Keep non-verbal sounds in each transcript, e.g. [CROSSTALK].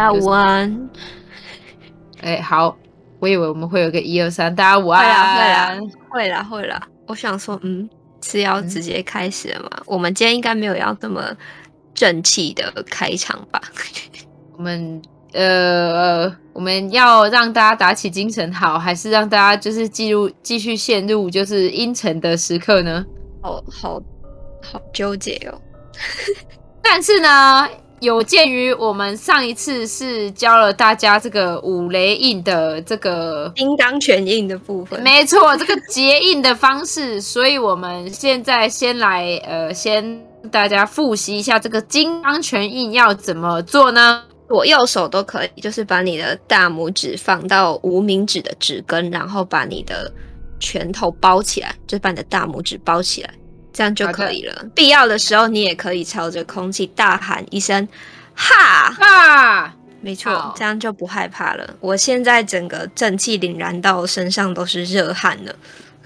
好，大家午安。哎、欸，好，我以为我们会有个一二三，大家午安。会啦，会啦，会啦，会啦。我想说，嗯，是要直接开始了吗？嗯、我们今天应该没有要这么正气的开场吧？[LAUGHS] 我们呃，我们要让大家打起精神好，还是让大家就是进入继续陷入就是阴沉的时刻呢？好好好纠结哦。[LAUGHS] 但是呢。有鉴于我们上一次是教了大家这个五雷印的这个金刚拳印的部分，没错，这个结印的方式，所以我们现在先来呃，先大家复习一下这个金刚拳印要怎么做呢？左右手都可以，就是把你的大拇指放到无名指的指根，然后把你的拳头包起来，就把你的大拇指包起来。这样就可以了。必要的时候，你也可以朝着空气大喊一声“哈哈”，没错，这样就不害怕了。我现在整个正气凛然到身上都是热汗了。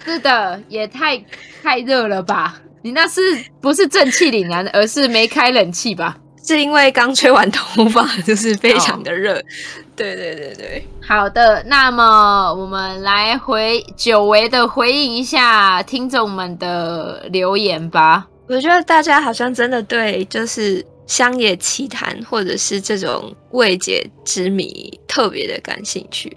是的，也太太热了吧？你那是不是正气凛然，而是没开冷气吧？是因为刚吹完头发，就是非常的热。对对对对，好的。那么我们来回久违的回应一下听众们的留言吧。我觉得大家好像真的对就是乡野奇谈或者是这种未解之谜特别的感兴趣。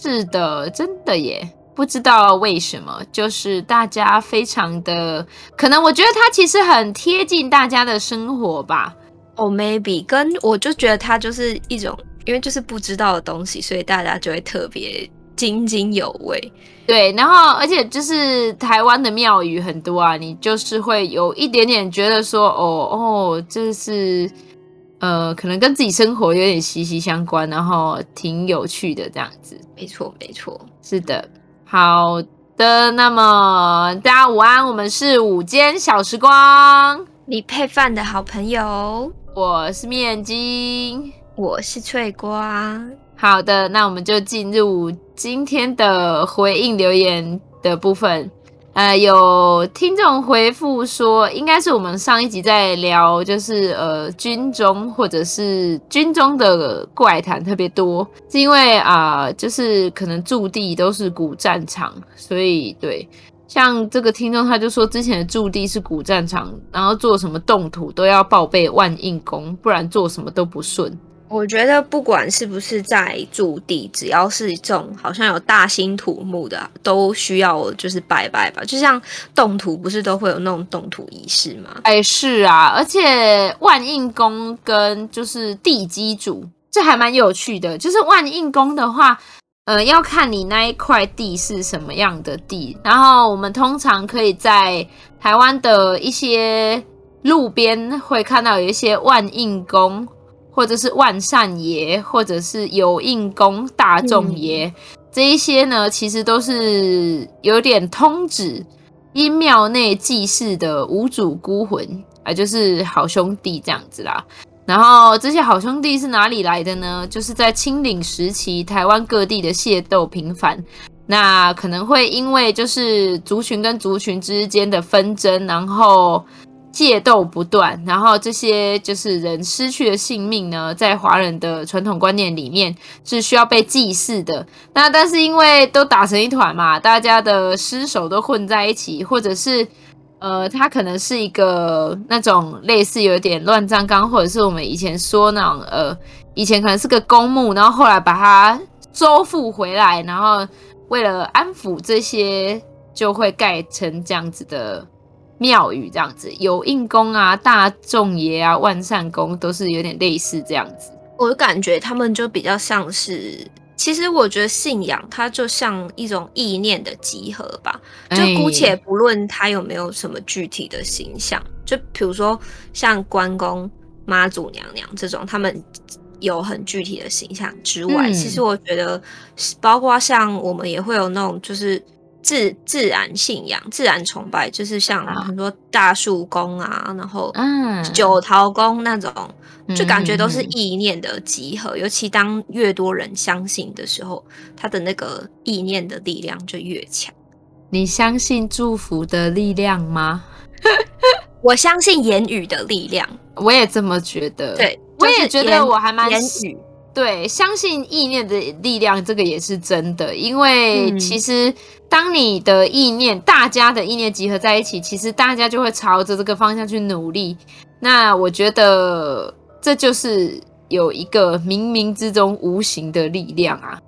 是的，真的耶，不知道为什么，就是大家非常的可能，我觉得它其实很贴近大家的生活吧。哦、oh，maybe 跟我就觉得它就是一种，因为就是不知道的东西，所以大家就会特别津津有味。对，然后而且就是台湾的庙宇很多啊，你就是会有一点点觉得说，哦哦，这是呃，可能跟自己生活有点息息相关，然后挺有趣的这样子。没错，没错，是的。好的，那么大家午安，我们是午间小时光，你配饭的好朋友。我是面筋，我是脆瓜。好的，那我们就进入今天的回应留言的部分。呃，有听众回复说，应该是我们上一集在聊，就是呃军中或者是军中的怪谈特别多，是因为啊、呃，就是可能驻地都是古战场，所以对。像这个听众，他就说之前的驻地是古战场，然后做什么动土都要报备万应宫，不然做什么都不顺。我觉得不管是不是在驻地，只要是这种好像有大兴土木的，都需要就是拜拜吧。就像动土，不是都会有那种动土仪式吗？哎，是啊，而且万应宫跟就是地基主，这还蛮有趣的。就是万应宫的话。呃，要看你那一块地是什么样的地，然后我们通常可以在台湾的一些路边会看到有一些万应公，或者是万善爷，或者是有应公、大众爷，嗯、这一些呢，其实都是有点通指因庙内祭祀的无主孤魂啊，就是好兄弟这样子啦。然后这些好兄弟是哪里来的呢？就是在清领时期，台湾各地的械斗频繁，那可能会因为就是族群跟族群之间的纷争，然后械斗不断，然后这些就是人失去了性命呢，在华人的传统观念里面是需要被祭祀的。那但是因为都打成一团嘛，大家的尸首都混在一起，或者是。呃，它可能是一个那种类似有点乱葬岗，或者是我们以前说那种呃，以前可能是个公墓，然后后来把它收复回来，然后为了安抚这些，就会盖成这样子的庙宇，这样子有印宫啊、大众爷啊、万善宫都是有点类似这样子。我感觉他们就比较像是。其实我觉得信仰它就像一种意念的集合吧，就姑且不论它有没有什么具体的形象，就比如说像关公、妈祖娘娘这种，他们有很具体的形象之外，其实我觉得包括像我们也会有那种就是自自然信仰、自然崇拜，就是像很多大树公啊，然后九桃公那种。就感觉都是意念的集合，嗯、尤其当越多人相信的时候，他的那个意念的力量就越强。你相信祝福的力量吗？[LAUGHS] 我相信言语的力量，我也这么觉得。对，我也觉得我还蛮言语，对，相信意念的力量，这个也是真的。因为其实当你的意念，大家的意念集合在一起，其实大家就会朝着这个方向去努力。那我觉得这就是有一个冥冥之中无形的力量啊。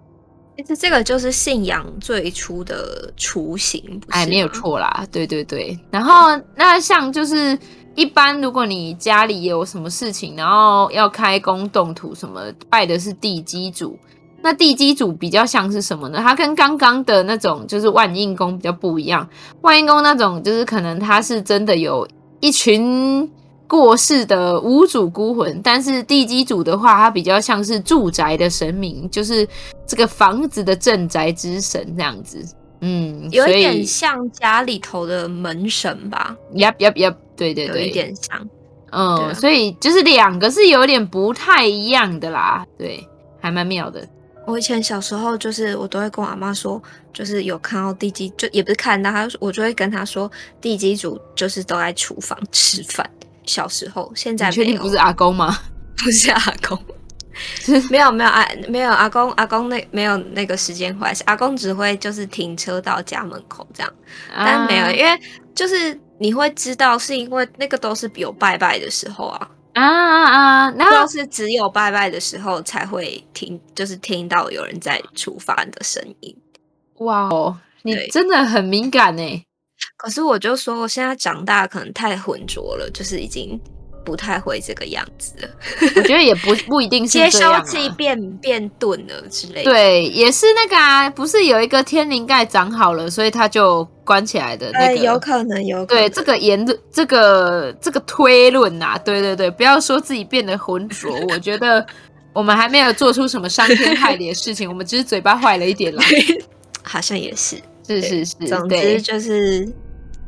其实这个就是信仰最初的雏形，哎，没有错啦。对对对。然后那像就是。一般如果你家里有什么事情，然后要开工动土什么，拜的是地基主。那地基主比较像是什么呢？它跟刚刚的那种就是万应宫比较不一样。万应宫那种就是可能它是真的有一群过世的无主孤魂，但是地基主的话，它比较像是住宅的神明，就是这个房子的镇宅之神这样子。嗯，有一点像家里头的门神吧。Yep, yep, yep。对对对，有一点像，嗯，啊、所以就是两个是有点不太一样的啦，对，还蛮妙的。我以前小时候就是我都会跟我阿妈说，就是有看到地基，就也不是看到他，我就会跟他说，地基组就是都在厨房吃饭。小时候，现在确定不是阿公吗？[LAUGHS] 不是阿公，没有没有阿没有阿公阿公那没有那个时间回来，阿公只会就是停车到家门口这样，但没有，因为就是。你会知道是因为那个都是有拜拜的时候啊啊啊啊！然后是只有拜拜的时候才会听，就是听到有人在厨房的声音。哇哦，你真的很敏感呢。可是我就说，我现在长大可能太浑浊了，就是已经。不太会这个样子了，我觉得也不不一定是 [LAUGHS] 接收器变变钝了之类的。对，也是那个啊，不是有一个天灵盖长好了，所以它就关起来的那个。呃、有可能，有可能。对，这个言论，这个这个推论啊，对对对，不要说自己变得浑浊，[LAUGHS] 我觉得我们还没有做出什么伤天害理的事情，[LAUGHS] 我们只是嘴巴坏了一点了。好像也是，是是是，总之就是。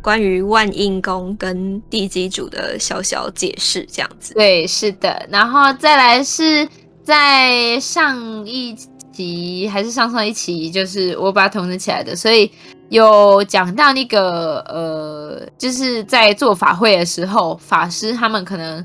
关于万应宫跟地基主的小小解释，这样子。对，是的。然后再来是在上一集还是上上一期，就是我把它统整起来的，所以有讲到那个呃，就是在做法会的时候，法师他们可能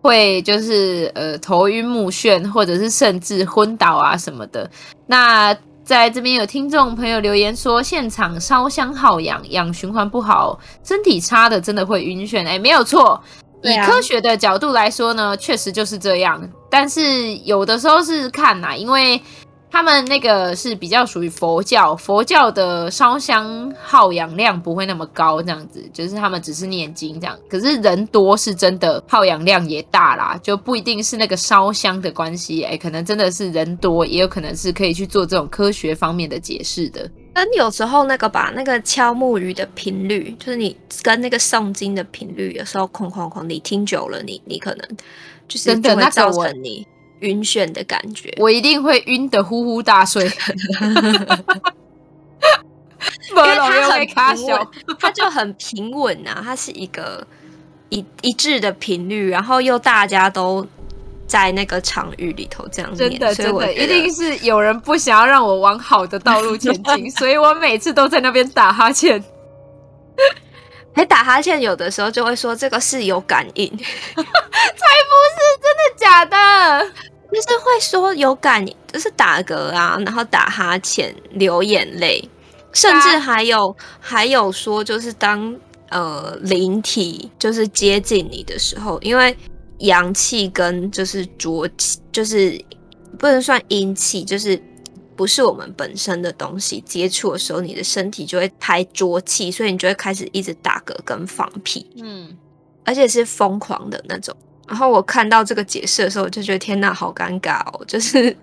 会就是呃头晕目眩，或者是甚至昏倒啊什么的。那在这边有听众朋友留言说，现场烧香耗氧，氧循环不好，身体差的真的会晕眩。哎，没有错，以科学的角度来说呢，确实就是这样。但是有的时候是看呐，因为。他们那个是比较属于佛教，佛教的烧香耗氧量不会那么高，这样子，就是他们只是念经这样。可是人多是真的耗氧量也大啦，就不一定是那个烧香的关系，哎，可能真的是人多，也有可能是可以去做这种科学方面的解释的。但有时候那个把那个敲木鱼的频率，就是你跟那个诵经的频率，有时候哐哐哐，你听久了你，你你可能就是真的会造成你。晕眩的感觉，我一定会晕得呼呼大睡，[LAUGHS] 因为它很平稳，它 [LAUGHS] 就很平稳啊，它是一个一一致的频率，然后又大家都在那个场域里头这样，真的真的一定是有人不想要让我往好的道路前进，[LAUGHS] 所以我每次都在那边打哈欠。还打哈欠，有的时候就会说这个是有感应，才不是真的假的。就是会说有感，就是打嗝啊，然后打哈欠、流眼泪，甚至还有、啊、还有说，就是当呃灵体就是接近你的时候，因为阳气跟就是浊气，就是不能算阴气，就是不是我们本身的东西接触的时候，你的身体就会排浊气，所以你就会开始一直打嗝跟放屁，嗯，而且是疯狂的那种。然后我看到这个解释的时候，我就觉得天哪，好尴尬哦！[LAUGHS] 就是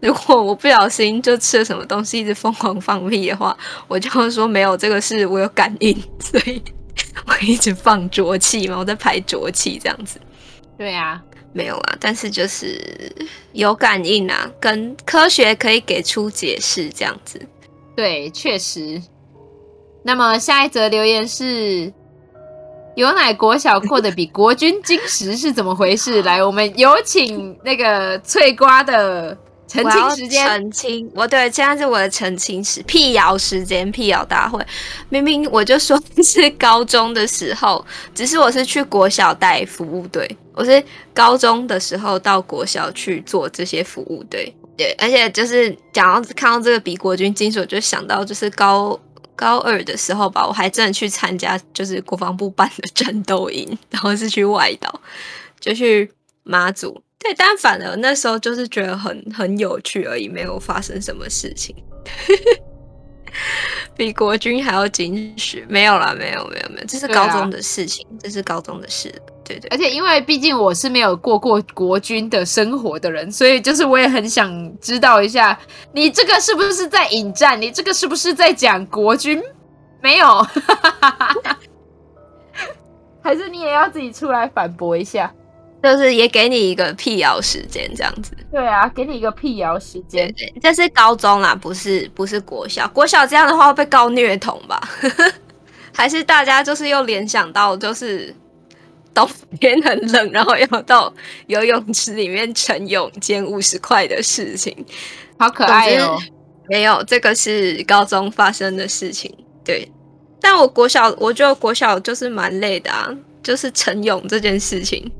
如果我不小心就吃了什么东西，一直疯狂放屁的话，我就会说没有，这个是我有感应，所以我一直放浊气嘛，我在排浊气这样子。对啊，没有啊，但是就是有感应啊，跟科学可以给出解释这样子。对，确实。那么下一则留言是。有奶国小过得比国军精实是怎么回事？来，我们有请那个脆瓜的澄清时间，澄清，我对，现在是我的澄清时，辟谣时间，辟谣大会。明明我就说是高中的时候，只是我是去国小带服务队，我是高中的时候到国小去做这些服务队。对，而且就是讲到看到这个比国军精神，我就想到就是高高二的时候吧，我还真的去参加就是国防部办的战斗营，然后是去外岛，就去马祖。对，但反而那时候就是觉得很很有趣而已，没有发生什么事情，[LAUGHS] 比国军还要惊喜。没有啦，没有，没有，没有，这是高中的事情，啊、这是高中的事。对对，而且因为毕竟我是没有过过国军的生活的人，所以就是我也很想知道一下，你这个是不是在引战？你这个是不是在讲国军？[LAUGHS] 没有，[LAUGHS] 还是你也要自己出来反驳一下？就是也给你一个辟谣时间，这样子。对啊，给你一个辟谣时间。对，这是高中啦，不是不是国小。国小这样的话会被告虐童吧？[LAUGHS] 还是大家就是又联想到，就是冬天很冷，然后要到游泳池里面晨泳捡五十块的事情，好可爱哦。没有，这个是高中发生的事情。对，但我国小，我觉得国小就是蛮累的啊，就是晨泳这件事情。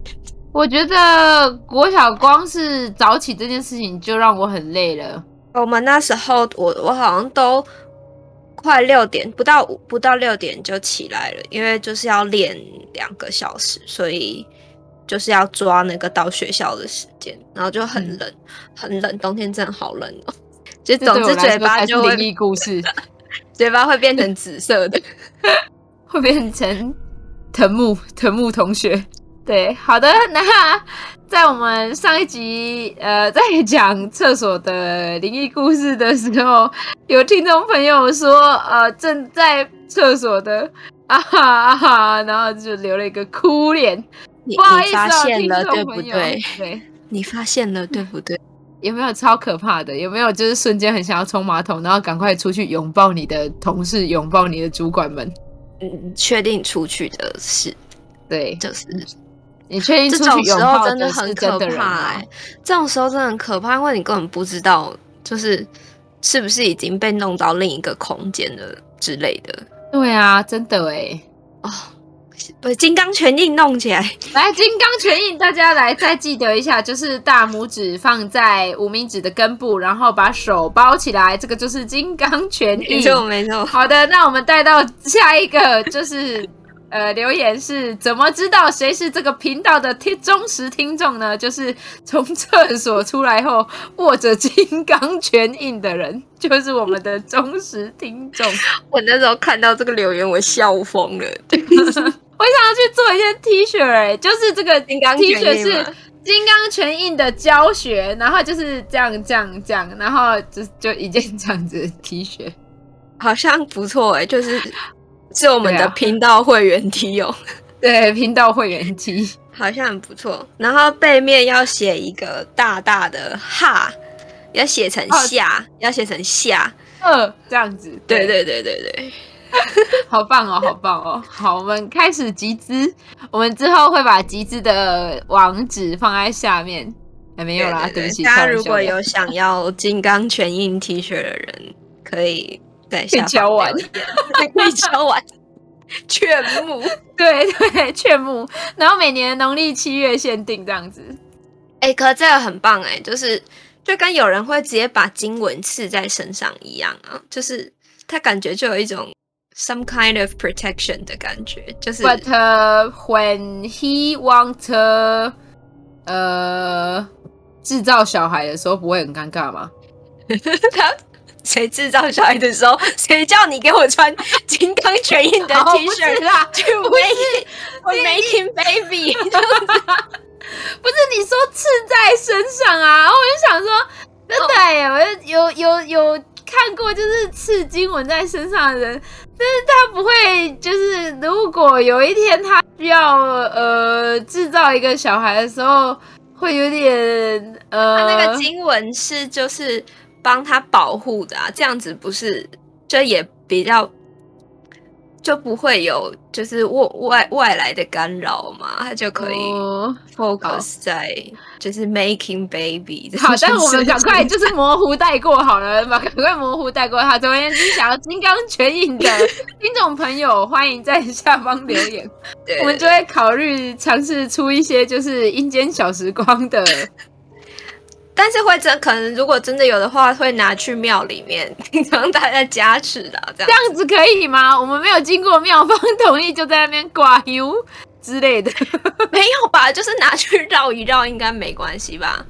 我觉得国小光是早起这件事情就让我很累了。我们那时候，我我好像都快六点，不到不到六点就起来了，因为就是要练两个小时，所以就是要抓那个到学校的时间，然后就很冷，嗯、很冷，冬天真的好冷哦。就总之嘴巴就会，灵异故事，[LAUGHS] 嘴巴会变成紫色的，[LAUGHS] 会变成藤木藤木同学。对，好的，那在我们上一集呃在讲厕所的灵异故事的时候，有听众朋友说呃正在厕所的 [LAUGHS] 啊哈啊哈，然后就留了一个哭脸，不好意思啊，听众朋友？对，你发现了对不对？有没有超可怕的？有没有就是瞬间很想要冲马桶，然后赶快出去拥抱你的同事，拥抱你的主管们？嗯，确定出去的是，对，就是。你确定这种时候真的很可怕哎、欸！这种时候真的很可怕，因为你根本不知道，就是是不是已经被弄到另一个空间了之类的。对啊，真的哎、欸！哦，把金刚拳印弄起来，[LAUGHS] 来金刚拳印，大家来再记得一下，就是大拇指放在无名指的根部，然后把手包起来，这个就是金刚拳印。没错，没错。好的，那我们带到下一个，就是。呃，留言是怎么知道谁是这个频道的听忠实听众呢？就是从厕所出来后握着金刚拳印的人，就是我们的忠实听众。[LAUGHS] 我那时候看到这个留言，我笑疯了。[LAUGHS] 我想要去做一件 T 恤，哎，就是这个 T 恤是金刚拳印的教学，然后就是这样这样这样，然后就就一件这样子的 T 恤，好像不错哎，就是。是我们的频道会员 T 哦，[LAUGHS] 对，频道会员 T 好像很不错。然后背面要写一个大大的哈，要写成下，要写成下，呃，这样子。对对对对对，[LAUGHS] 好棒哦，好棒哦。好，我们开始集资，我们之后会把集资的网址放在下面。还没有啦，对，不起。大家如果有想要金刚拳印 T 恤的人，可以。对，可以敲完，可以敲完，劝募，[LAUGHS] 对 [LAUGHS] 对，劝募，然后每年农历七月限定这样子。哎、欸，可是这个很棒哎、欸，就是就跟有人会直接把经文刺在身上一样啊，就是他感觉就有一种 some kind of protection 的感觉，就是。But、uh, when he want 呃制造小孩的时候，不会很尴尬吗？[LAUGHS] 他。谁制造小孩的时候，[LAUGHS] 谁叫你给我穿金刚拳印的 T 恤啦？[LAUGHS] 就 make making baby，不是 [LAUGHS] 你说刺在身上啊？然后我就想说，真的耶，我有有有看过，就是刺经文在身上的人，但是他不会，就是如果有一天他需要呃制造一个小孩的时候，会有点呃，他那个经文是就是。帮他保护的啊，这样子不是就也比较就不会有就是外外外来的干扰嘛，他就可以 focus 在就是 making baby。[LAUGHS] 好，但是我们赶快就是模糊带过好了嘛，[LAUGHS] 赶快模糊带过。好，总而言之，想要金刚全影的 [LAUGHS] 听众朋友，欢迎在下方留言，对我们就会考虑尝试出一些就是阴间小时光的。但是会真可能，如果真的有的话，会拿去庙里面，让大家加持的，这样这样子可以吗？我们没有经过庙方同意，就在那边挂油之类的，[LAUGHS] 没有吧？就是拿去绕一绕，应该没关系吧？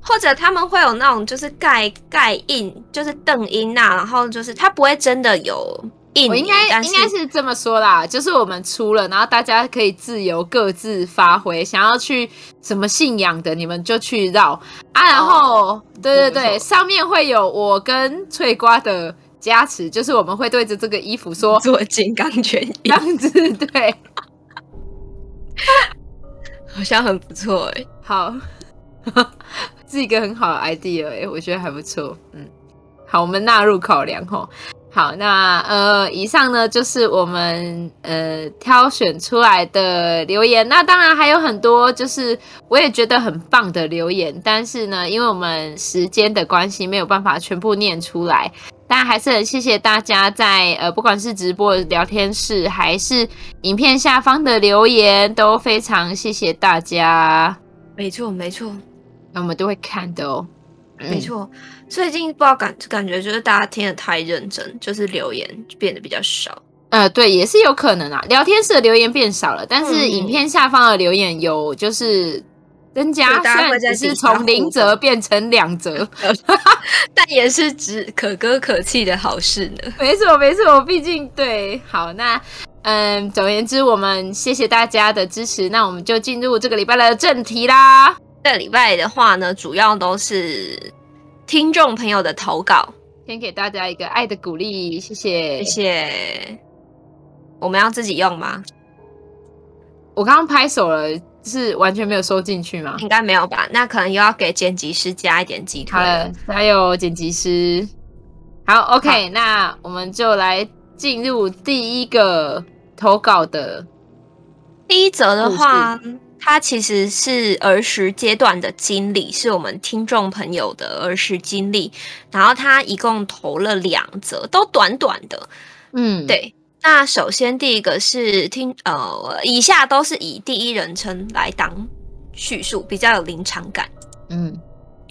或者他们会有那种就是盖盖印，就是邓英娜，然后就是他不会真的有。我应该应该是这么说啦，就是我们出了，然后大家可以自由各自发挥，想要去什么信仰的，你们就去绕啊。然后，哦、对对对，上面会有我跟翠瓜的加持，就是我们会对着这个衣服说 [LAUGHS] 做金刚拳，这样子对，好像很不错哎、欸，好，[LAUGHS] 是一个很好的 idea 哎、欸，我觉得还不错，嗯，好，我们纳入考量齁。好，那呃，以上呢就是我们呃挑选出来的留言。那当然还有很多，就是我也觉得很棒的留言，但是呢，因为我们时间的关系，没有办法全部念出来。但还是很谢谢大家在呃，不管是直播聊天室还是影片下方的留言，都非常谢谢大家。没错，没错，那我们都会看的哦。没错，最近不知道感感觉就是大家听的太认真，就是留言变得比较少。呃，对，也是有可能啊。聊天室的留言变少了，但是影片下方的留言有就是增加，虽然只是从零折变成两折，[LAUGHS] 但也是指可歌可泣的好事呢。[LAUGHS] 没错，没错，毕竟对。好，那嗯，总而言之，我们谢谢大家的支持，那我们就进入这个礼拜的正题啦。这礼拜的话呢，主要都是听众朋友的投稿，先给大家一个爱的鼓励，谢谢，谢谢。我们要自己用吗？我刚刚拍手了，是完全没有收进去吗？应该没有吧？那可能又要给剪辑师加一点鸡腿了。还有剪辑师，好，OK，好，那我们就来进入第一个投稿的第一则的话。他其实是儿时阶段的经历，是我们听众朋友的儿时经历。然后他一共投了两则，都短短的。嗯，对。那首先第一个是听，呃，以下都是以第一人称来当叙述，比较有临场感。嗯，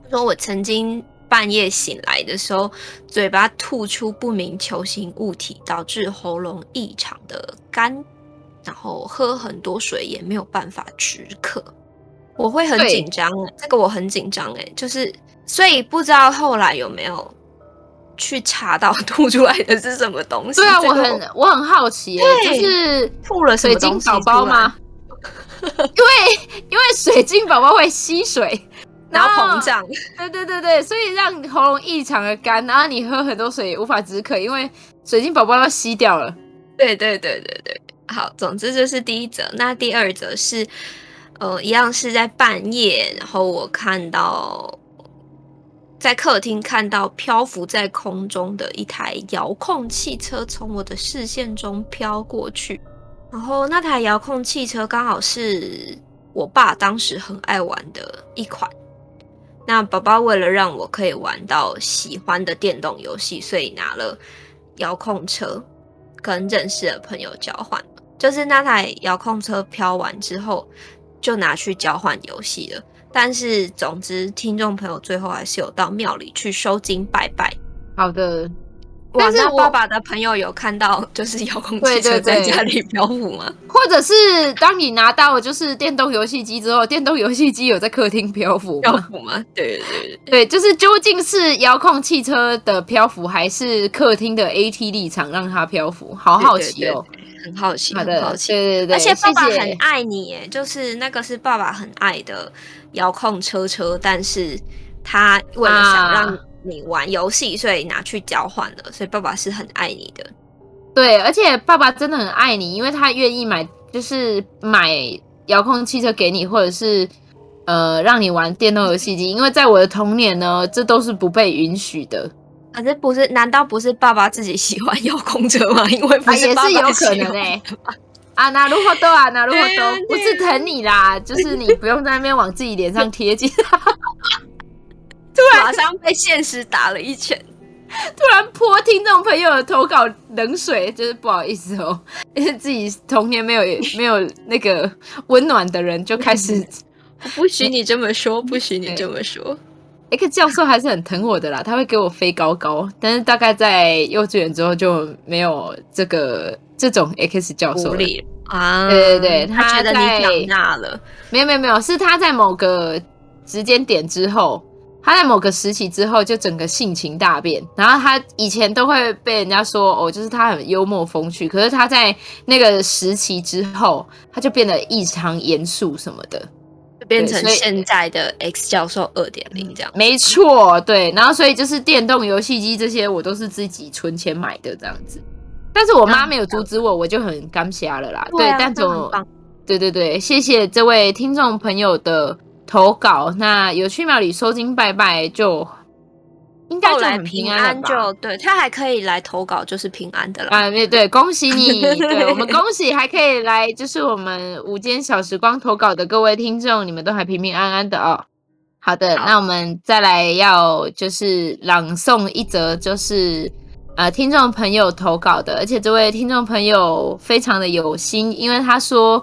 说我曾经半夜醒来的时候，嘴巴吐出不明球形物体，导致喉咙异常的干。然后喝很多水也没有办法止渴，我会很紧张。对这个我很紧张哎，就是所以不知道后来有没有去查到吐出来的是什么东西？对啊，我很我很好奇哎，就是吐了水晶宝宝吗？[LAUGHS] 因为因为水晶宝宝会吸水，[LAUGHS] 然后膨胀。对对对对，所以让喉咙异常的干，然后你喝很多水也无法止渴，因为水晶宝宝要吸掉了。对对对对对。好，总之就是第一则。那第二则是，呃，一样是在半夜，然后我看到在客厅看到漂浮在空中的一台遥控汽车从我的视线中飘过去，然后那台遥控汽车刚好是我爸当时很爱玩的一款。那爸爸为了让我可以玩到喜欢的电动游戏，所以拿了遥控车跟认识的朋友交换。就是那台遥控车飘完之后，就拿去交换游戏了。但是总之，听众朋友最后还是有到庙里去收金拜拜。好的。但是爸爸的朋友有看到，就是遥控汽车在家里漂浮吗？或者是当你拿到就是电动游戏机之后，电动游戏机有在客厅漂浮漂浮吗？对对对对，就是究竟是遥控汽车的漂浮，还是客厅的 AT 立场让它漂浮？好好奇哦，对对对，很好奇，好的，很好奇，对对对，而且爸爸很爱你耶，就是那个是爸爸很爱的遥控车车，但是他为了想让、啊。你玩游戏，所以拿去交换了，所以爸爸是很爱你的。对，而且爸爸真的很爱你，因为他愿意买，就是买遥控汽车给你，或者是呃让你玩电动游戏机。因为在我的童年呢，这都是不被允许的。反正不是？难道不是爸爸自己喜欢遥控车吗？因为不是爸爸也是有可能哎、欸。啊，那如何都啊，那如何都不是疼你啦，就是你不用在那边往自己脸上贴金。突 [LAUGHS] 然马上被现实打了一拳，突然泼听众朋友的投稿冷水，就是不好意思哦，因 [LAUGHS] 为自己童年没有没有那个温暖的人就开始，[LAUGHS] 不许你这么说，不许你这么说。X 教授还是很疼我的啦，他会给我飞高高，但是大概在幼稚园之后就没有这个。这种 X 教授啊，对对对，他觉得你长大了，没有没有没有，是他在某个时间点之后，他在某个时期之后就整个性情大变，然后他以前都会被人家说哦，就是他很幽默风趣，可是他在那个时期之后，他就变得异常严肃什么的，就变成现在的 X 教授二点零这样。没错，对，然后所以就是电动游戏机这些，我都是自己存钱买的这样子。但是我妈没有阻止我，我就很感瞎了啦。对，啊、对，但总对对对，谢谢这位听众朋友的投稿。那有去庙里收金拜拜就，就应该就很平安，就对他还可以来投稿，就是平安的了。啊，对对，恭喜你！[LAUGHS] 对我们恭喜还可以来，就是我们午间小时光投稿的各位听众，你们都还平平安安的哦。好的，好，那我们再来要就是朗诵一则，就是。呃，听众朋友投稿的，而且这位听众朋友非常的有心，因为他说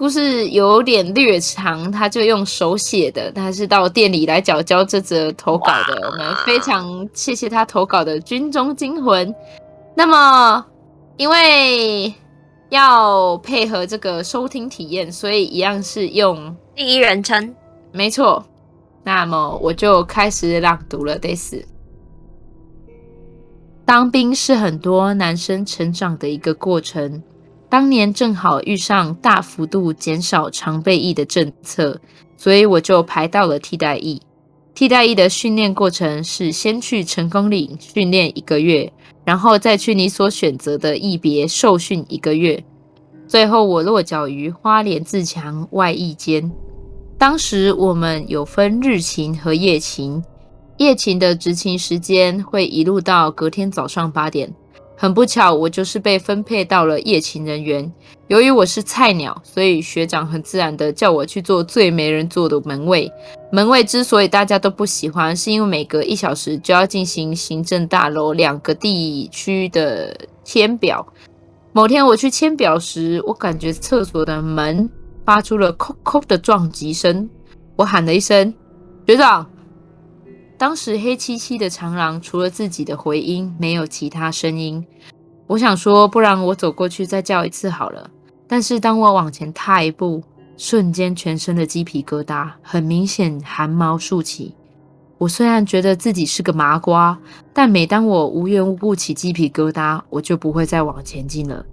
故事有点略长，他就用手写的，他是到店里来缴交这则投稿的。我们非常谢谢他投稿的军中惊魂。那么，因为要配合这个收听体验，所以一样是用第一人称。没错，那么我就开始朗读了，得死。当兵是很多男生成长的一个过程。当年正好遇上大幅度减少常备役的政策，所以我就排到了替代役。替代役的训练过程是先去成功岭训练一个月，然后再去你所选择的役别受训一个月，最后我落脚于花莲自强外役间。当时我们有分日勤和夜勤。夜勤的执勤时间会一路到隔天早上八点。很不巧，我就是被分配到了夜勤人员。由于我是菜鸟，所以学长很自然的叫我去做最没人做的门卫。门卫之所以大家都不喜欢，是因为每隔一小时就要进行行政大楼两个地区的签表。某天我去签表时，我感觉厕所的门发出了“叩叩”的撞击声。我喊了一声：“学长。”当时黑漆漆的长廊，除了自己的回音，没有其他声音。我想说，不然我走过去再叫一次好了。但是当我往前踏一步，瞬间全身的鸡皮疙瘩，很明显汗毛竖起。我虽然觉得自己是个麻瓜，但每当我无缘无故起鸡皮疙瘩，我就不会再往前进了。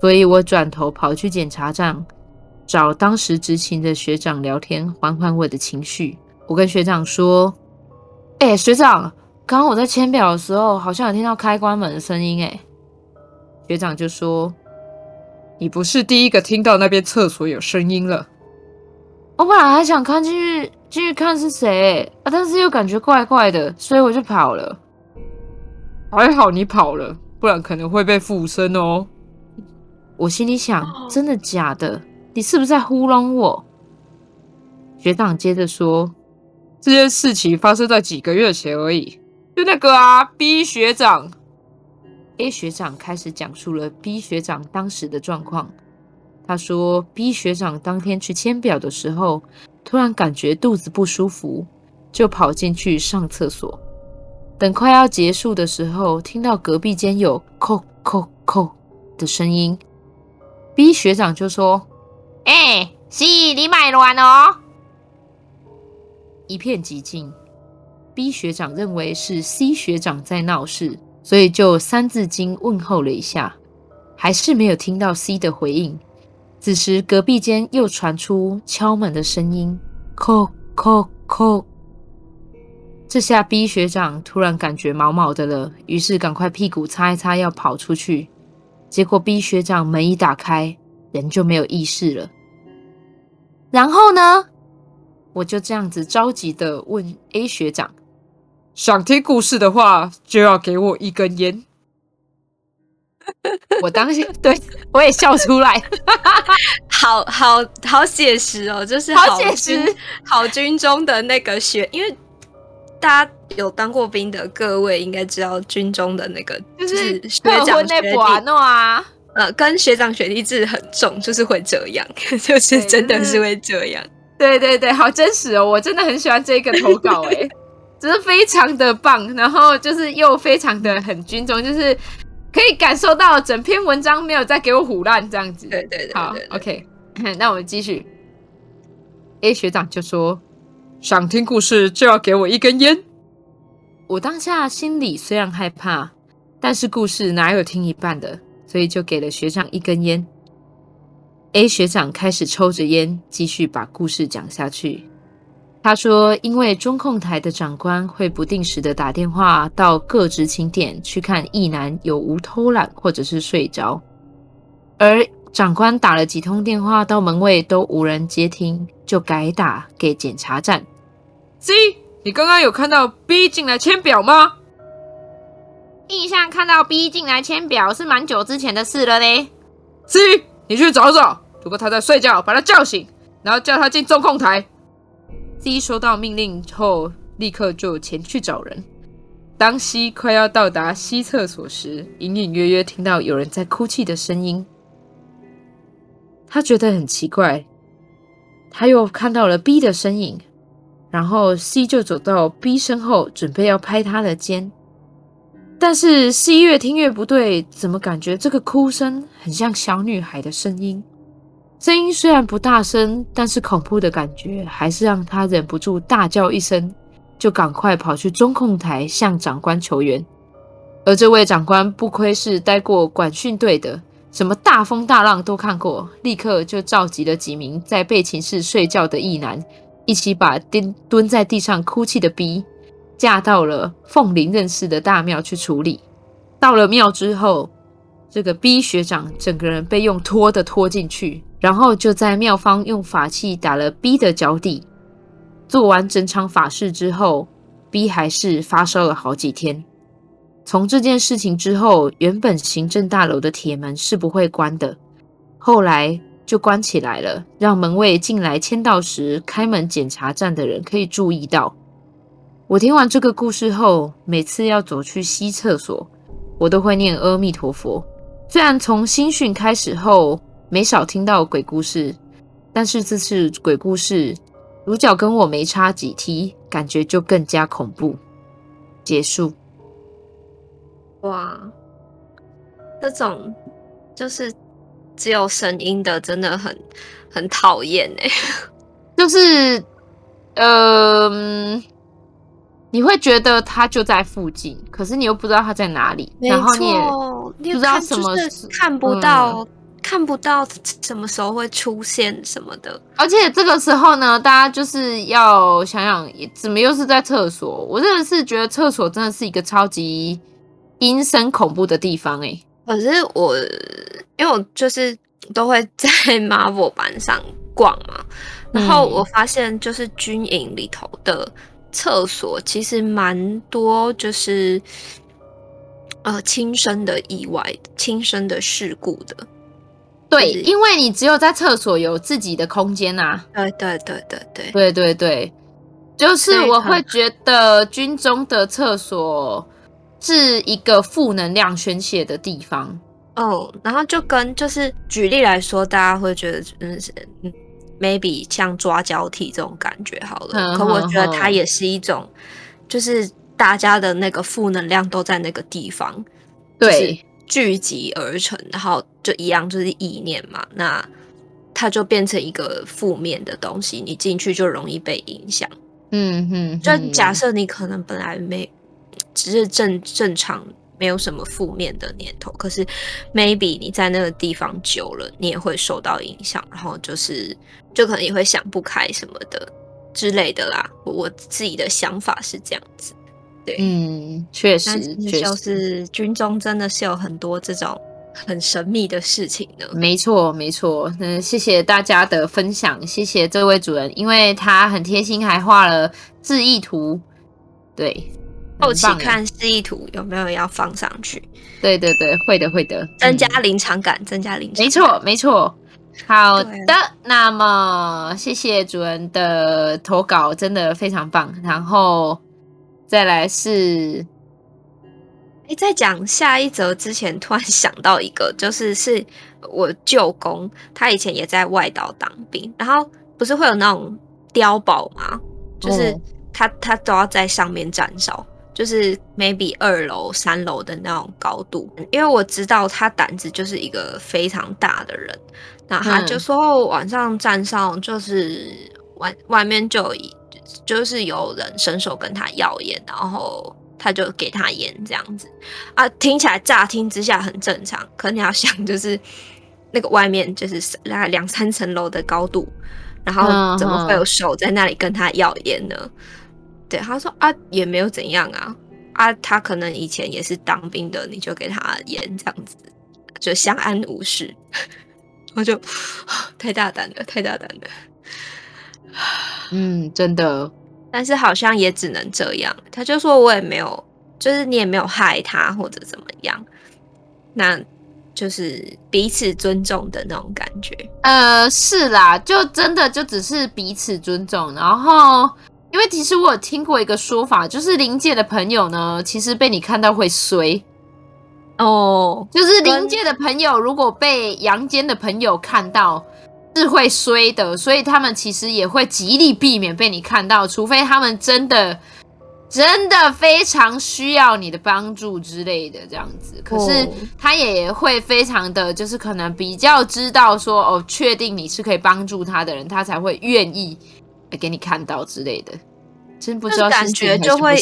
所以我转头跑去检查站，找当时执勤的学长聊天，缓缓我的情绪。我跟学长说。哎、欸，学长，刚刚我在签表的时候，好像有听到开关门的声音。哎，学长就说：“你不是第一个听到那边厕所有声音了。”我本来还想看进去，进去看是谁啊，但是又感觉怪怪的，所以我就跑了。还好你跑了，不然可能会被附身哦。我心里想：真的假的？你是不是在糊弄我？学长接着说。这件事情发生在几个月前而已，就那个啊，B 学长，A 学长开始讲述了 B 学长当时的状况。他说，B 学长当天去签表的时候，突然感觉肚子不舒服，就跑进去上厕所。等快要结束的时候，听到隔壁间有“叩叩叩”的声音，B 学长就说：“哎、欸，是你买乱哦。”一片寂静。B 学长认为是 C 学长在闹事，所以就三字经问候了一下，还是没有听到 C 的回应。此时隔壁间又传出敲门的声音，叩叩叩。这下 B 学长突然感觉毛毛的了，于是赶快屁股擦一擦要跑出去。结果 B 学长门一打开，人就没有意识了。然后呢？我就这样子着急的问 A 学长：“想听故事的话，就要给我一根烟。我当时 [LAUGHS] 对我也笑出来，[LAUGHS] 好好好写实哦，就是好写实，[LAUGHS] 好军中的那个学，因为大家有当过兵的各位应该知道，军中的那个就是学长学弟啊，呃，跟学长学弟制很重，就是会这样，就是真的是会这样。对对对，好真实哦，我真的很喜欢这个投稿，[LAUGHS] 哎，真是非常的棒，然后就是又非常的很军中，就是。可以感受到整篇文章没有在给我唬烂这样子。对对对，对，好，OK，那我们继续。A 学长就说：“想听故事就要给我一根烟。”我当下心里虽然害怕，但是故事哪有听一半的，所以就给了学长一根烟。A 学长开始抽着烟，继续把故事讲下去。他说：“因为中控台的长官会不定时的打电话到各执勤点去看役男有无偷懒或者是睡着，而长官打了几通电话到门卫都无人接听，就改打给检查站。C，你刚刚有看到 B 进来签表吗？印象看到 B 进来签表是蛮久之前的事了嘞。C，你去找找，如果他在睡觉，把他叫醒，然后叫他进中控台。” C 收到命令后，立刻就前去找人。当 C 快要到达 C 厕所时，隐隐约约听到有人在哭泣的声音。他觉得很奇怪，他又看到了 B 的身影，然后 C 就走到 B 身后，准备要拍他的肩。但是 C 越听越不对，怎么感觉这个哭声很像小女孩的声音？声音虽然不大声，但是恐怖的感觉还是让他忍不住大叫一声，就赶快跑去中控台向长官求援。而这位长官不愧是待过管训队的，什么大风大浪都看过，立刻就召集了几名在备勤室睡觉的役男，一起把蹲蹲在地上哭泣的 B 嫁到了凤林认识的大庙去处理。到了庙之后，这个 B 学长整个人被用拖的拖进去。然后就在庙方用法器打了 B 的脚底，做完整场法事之后，B 还是发烧了好几天。从这件事情之后，原本行政大楼的铁门是不会关的，后来就关起来了，让门卫进来签到时，开门检查站的人可以注意到。我听完这个故事后，每次要走去西厕所，我都会念阿弥陀佛。虽然从新训开始后，没少听到鬼故事，但是这次鬼故事主角跟我没差几梯，感觉就更加恐怖。结束。哇，这种就是只有声音的，真的很很讨厌哎。就是，嗯、呃，你会觉得他就在附近，可是你又不知道他在哪里，然后你也不知道什么看不到。嗯看不到什么时候会出现什么的，而且这个时候呢，大家就是要想想，怎么又是在厕所？我真的是觉得厕所真的是一个超级阴森恐怖的地方哎。可是我，因为我就是都会在 [LAUGHS] Marvel 班上逛嘛，然后我发现就是军营里头的厕所其实蛮多，就是呃轻生的意外、轻生的事故的。对，因为你只有在厕所有自己的空间呐、啊。对对对对对对对对，就是我会觉得军中的厕所是一个负能量宣泄的地方。哦，然后就跟就是举例来说，大家会觉得嗯，maybe 像抓交替这种感觉好了。嗯、可我觉得它也是一种，就是大家的那个负能量都在那个地方。对。聚集而成，然后就一样，就是意念嘛。那它就变成一个负面的东西，你进去就容易被影响。嗯哼，就假设你可能本来没，只是正正常，没有什么负面的念头，可是 maybe 你在那个地方久了，你也会受到影响，然后就是就可能也会想不开什么的之类的啦。我我自己的想法是这样子。对，嗯，确实，就是军中真的是有很多这种很神秘的事情呢。没错，没错。嗯，谢谢大家的分享，谢谢这位主人，因为他很贴心，还画了示意图。对，后期看示意图有没有要放上去。对对对，会的会的，增加临场感，嗯、增加临场感。没错没错。好的，那么谢谢主人的投稿，真的非常棒。然后再来是。哎，在讲下一则之前，突然想到一个，就是是我舅公，他以前也在外岛当兵，然后不是会有那种碉堡吗？就是他他都要在上面站哨，就是 maybe 二楼、三楼的那种高度。因为我知道他胆子就是一个非常大的人，那他就说晚上站上就是外外面就就是有人伸手跟他要烟，然后。他就给他烟这样子啊，听起来乍听之下很正常，可你要想，就是 [LAUGHS] 那个外面就是大概两三层楼的高度，然后怎么会有手在那里跟他要烟呢？对，他说啊，也没有怎样啊，啊，他可能以前也是当兵的，你就给他烟这样子，就相安无事。[LAUGHS] 我就太大胆了，太大胆了，嗯，真的。但是好像也只能这样，他就说我也没有，就是你也没有害他或者怎么样，那就是彼此尊重的那种感觉。呃，是啦，就真的就只是彼此尊重。然后，因为其实我有听过一个说法，就是灵界的朋友呢，其实被你看到会衰哦，就是灵界的朋友如果被阳间的朋友看到。是会衰的，所以他们其实也会极力避免被你看到，除非他们真的真的非常需要你的帮助之类的这样子。可是他也会非常的就是可能比较知道说哦，确定你是可以帮助他的人，他才会愿意给你看到之类的。真不知道感觉就会，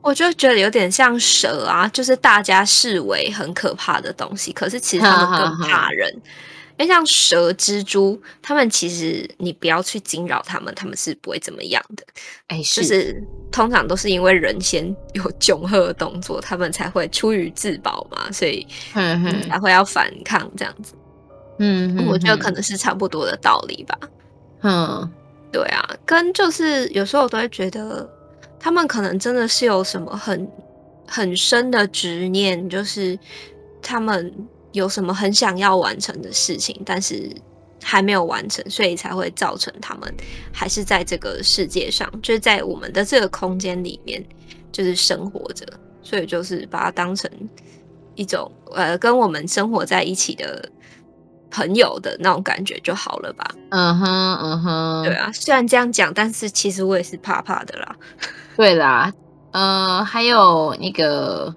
我就觉得有点像蛇啊，就是大家视为很可怕的东西，可是其实他们更怕人。因为像蛇、蜘蛛，他们其实你不要去惊扰他们，他们是不会怎么样的。哎，是就是通常都是因为人先有窘吓的动作，他们才会出于自保嘛，所以才会要反抗这样子。嗯，我觉得可能是差不多的道理吧。嗯，对啊，跟就是有时候我都会觉得，他们可能真的是有什么很很深的执念，就是他们。有什么很想要完成的事情，但是还没有完成，所以才会造成他们还是在这个世界上，就是在我们的这个空间里面，就是生活着。所以就是把它当成一种呃，跟我们生活在一起的朋友的那种感觉就好了吧。嗯哼，嗯哼，对啊。虽然这样讲，但是其实我也是怕怕的啦。[LAUGHS] 对啦，嗯、呃，还有那个。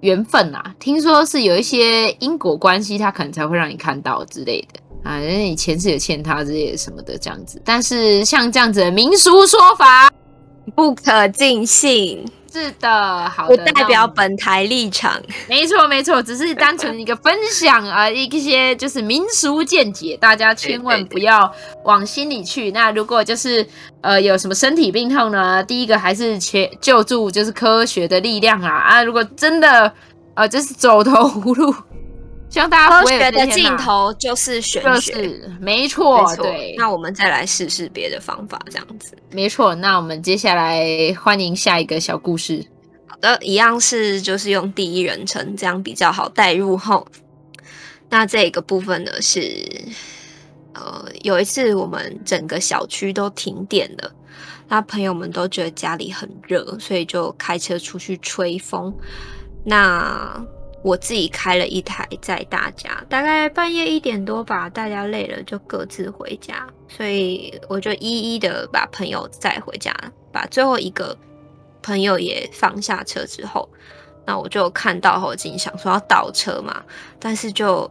缘分啊，听说是有一些因果关系，他可能才会让你看到之类的啊，因为你前世有欠他之类的什么的这样子。但是像这样子的民俗说法，不可尽信。是的，好的，不代表本台立场。没错，没错，只是单纯一个分享啊，一些就是民俗见解，大家千万不要往心里去。那如果就是呃有什么身体病痛呢？第一个还是去救助，就是科学的力量啊啊！如果真的呃就是走投无路。希望大家科学的尽头就是玄学，就是没错。对，那我们再来试试别的方法，这样子。没错，那我们接下来欢迎下一个小故事。好的，一样是就是用第一人称，这样比较好带入后。那这个部分呢是，呃，有一次我们整个小区都停电了，那朋友们都觉得家里很热，所以就开车出去吹风。那我自己开了一台载大家，大概半夜一点多吧，大家累了就各自回家，所以我就一一的把朋友载回家，把最后一个朋友也放下车之后，那我就看到后镜，想说要倒车嘛，但是就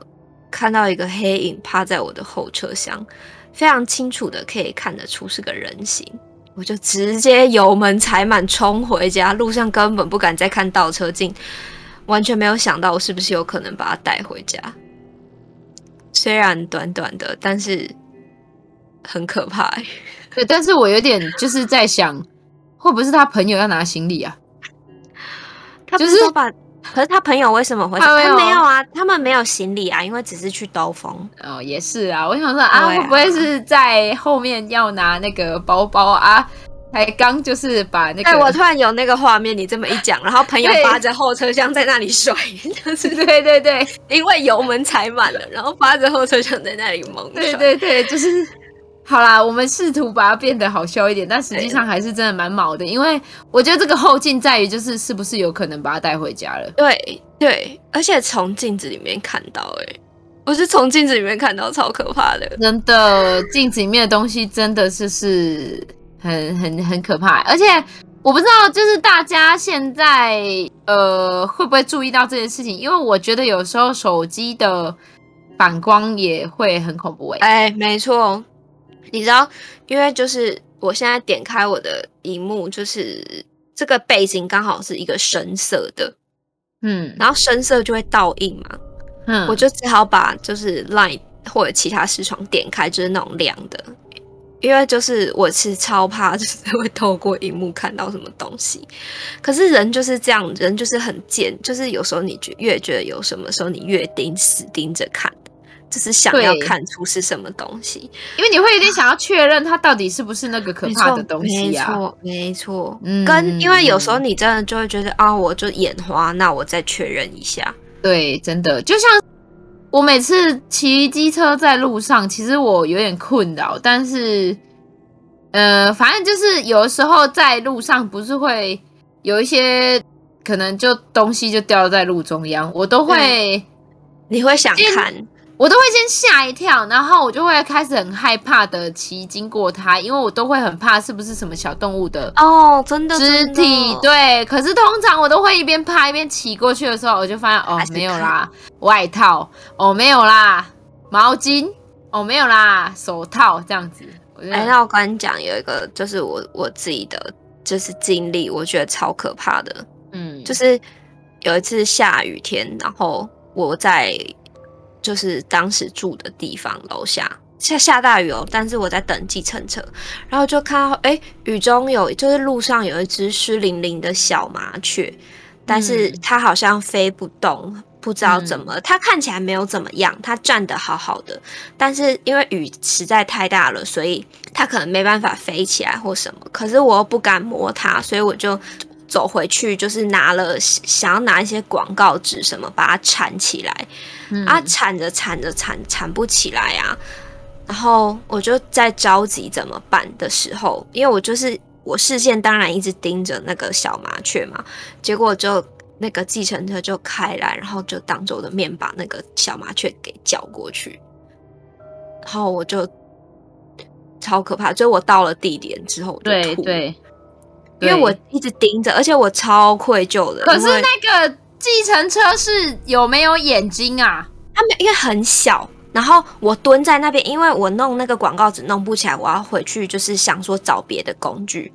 看到一个黑影趴在我的后车厢，非常清楚的可以看得出是个人形，我就直接油门踩满冲回家，路上根本不敢再看倒车镜。完全没有想到我是不是有可能把他带回家，虽然短短的，但是很可怕欸。对，但是我有点就是在想，会不会是他朋友要拿行李啊？他不是说把，可是他朋友为什么会？他没有啊，他们没有行李啊，因为只是去兜风。哦，也是啊，我想说啊，会不会是在后面要拿那个包包啊？才刚就是把那个，哎，我突然有那个画面，你这么一讲，然后朋友扒着后车厢在那里甩，就是 [LAUGHS] 对对对，因为油门踩满了，然后扒着后车厢在那里猛甩，对对对，就是好啦，我们试图把它变得好笑一点，但实际上还是真的蛮毛的，因为我觉得这个后劲在于就是是不是有可能把它带回家了，对对，而且从镜子里面看到，哎，我是从镜子里面看到，超可怕的，真的，镜子里面的东西真的是是。很很很可怕，而且我不知道，就是大家现在呃会不会注意到这件事情？因为我觉得有时候手机的反光也会很恐怖。哎，哎，没错，你知道，因为就是我现在点开我的荧幕，就是这个背景刚好是一个深色的，嗯，然后深色就会倒映嘛，嗯，我就只好把就是 Line 或者其他视窗点开，就是那种亮的。因为就是我是超怕，就是会透过荧幕看到什么东西。可是人就是这样，人就是很贱，就是有时候你觉越觉得有什么时候，你越盯死盯着看，就是想要看出是什么东西。因为你会有点想要确认它到底是不是那个可怕的东西啊？没错，没错。嗯，跟因为有时候你真的就会觉得啊，我就眼花，那我再确认一下。对，真的就像。我每次骑机车在路上，其实我有点困扰，但是，呃，反正就是有的时候在路上不是会有一些可能就东西就掉在路中央，我都会，你会想看。我都会先吓一跳，然后我就会开始很害怕的骑经过它，因为我都会很怕是不是什么小动物的哦，真的肢体对。可是通常我都会一边怕一边骑过去的时候，我就发现哦没有啦，外套哦没有啦，毛巾哦没有啦，手套这样子。哎，那我跟你讲，有一个就是我我自己的就是经历，我觉得超可怕的。嗯，就是有一次下雨天，然后我在。就是当时住的地方楼下下下大雨哦，但是我在等计程车，然后就看到哎、欸，雨中有就是路上有一只湿淋淋的小麻雀，但是它好像飞不动，不知道怎么，嗯、它看起来没有怎么样，它站得好好的，但是因为雨实在太大了，所以它可能没办法飞起来或什么，可是我又不敢摸它，所以我就走回去，就是拿了想要拿一些广告纸什么把它缠起来。嗯、啊，缠着缠着缠缠不起来啊！然后我就在着急怎么办的时候，因为我就是我视线当然一直盯着那个小麻雀嘛，结果就那个计程车就开来，然后就当着我的面把那个小麻雀给叫过去，然后我就超可怕，所以我到了地点之后我就吐，对，对，因为我一直盯着，而且我超愧疚的，可是那个。计程车是有没有眼睛啊？它没，因为很小。然后我蹲在那边，因为我弄那个广告纸弄不起来，我要回去，就是想说找别的工具。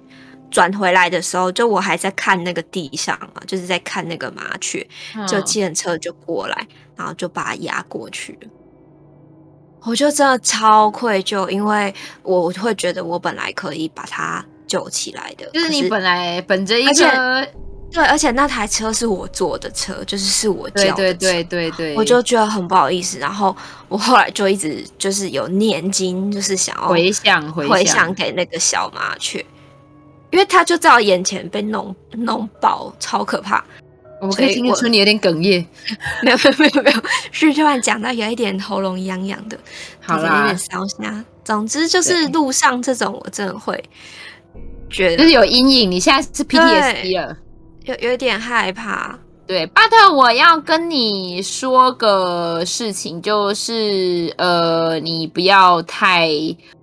转回来的时候，就我还在看那个地上嘛，就是在看那个麻雀，就计程车就过来，然后就把它压过去了。我就真的超愧疚，因为我会觉得我本来可以把它救起来的，就是你本来本着一个。对，而且那台车是我坐的车，就是是我叫的车，对对对对对，我就觉得很不好意思。然后我后来就一直就是有念经，就是想要回想回想给那个小麻雀，因为他就在我眼前被弄弄爆，超可怕。我可以听得出你有点哽咽，[LAUGHS] 没有没有没有没有，是突然讲到有一点喉咙痒痒的，好啦，有点烧声。总之就是路上这种我真的会觉得就是有阴影。你现在是 PTSD 了。有有点害怕，对，巴特，我要跟你说个事情，就是呃，你不要太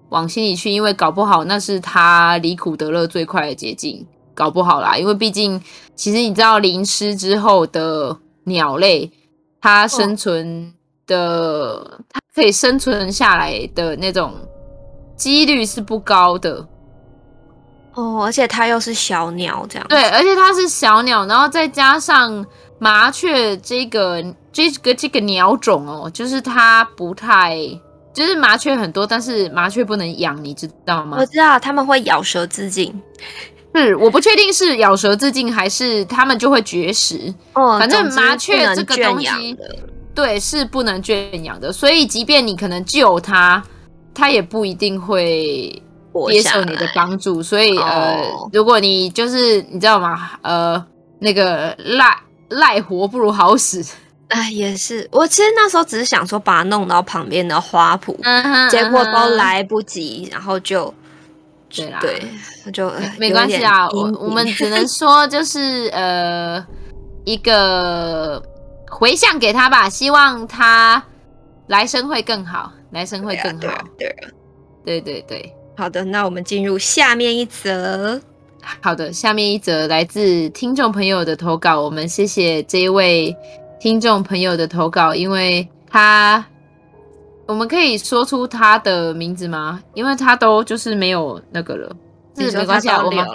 往心里去，因为搞不好那是他离苦得乐最快的捷径，搞不好啦，因为毕竟其实你知道淋湿之后的鸟类，它生存的，它可以生存下来的那种几率是不高的。哦，而且它又是小鸟，这样对，而且它是小鸟，然后再加上麻雀这个这个这个鸟种哦，就是它不太，就是麻雀很多，但是麻雀不能养，你知道吗？我知道他们会咬舌自尽，是我不确定是咬舌自尽还是他们就会绝食。哦，反正麻雀这个东西，对，是不能圈养的，所以即便你可能救它，它也不一定会。接受你的帮助，所以呃，如果你就是你知道吗？呃，那个赖赖活不如好死。哎，也是，我其实那时候只是想说把它弄到旁边的花圃，嗯哼，结果都来不及，然后就对啦，对，就没关系啊，我我们只能说就是呃一个回向给他吧，希望他来生会更好，来生会更好，对啊，对啊，对对对，好的，那我们进入下面一则，好的，下面一则来自听众朋友的投稿，我们谢谢这一位。听众朋友的投稿，因为他，我们可以说出他的名字吗？因为他都就是没有那个了，是没关系啊，我们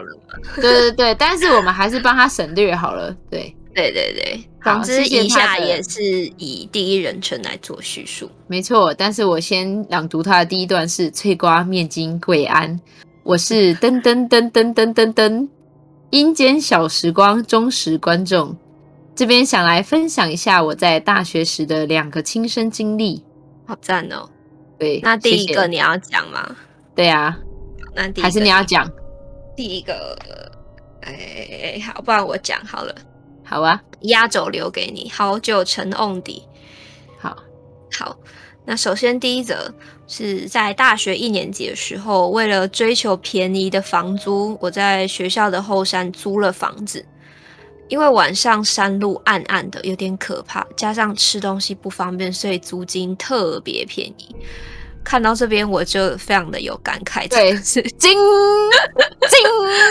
对对对，但是我们还是帮他省略好了，对对对对，总之以下也是以第一人称来做叙述，没错。但是我先朗读他的第一段是：翠瓜面筋贵安，我是噔噔噔噔噔噔噔，阴间小时光忠实观众。这边想来分享一下我在大学时的两个亲身经历，好赞哦！对，那第一个你要讲吗？对啊，那第一个还是你要讲？第一个，哎，好，不然我讲好了。好啊，压轴留给你。好久成瓮底。好，好。那首先第一则是在大学一年级的时候，为了追求便宜的房租，我在学校的后山租了房子。因为晚上山路暗暗的，有点可怕，加上吃东西不方便，所以租金特别便宜。看到这边我就非常的有感慨，对，是金 [LAUGHS] 金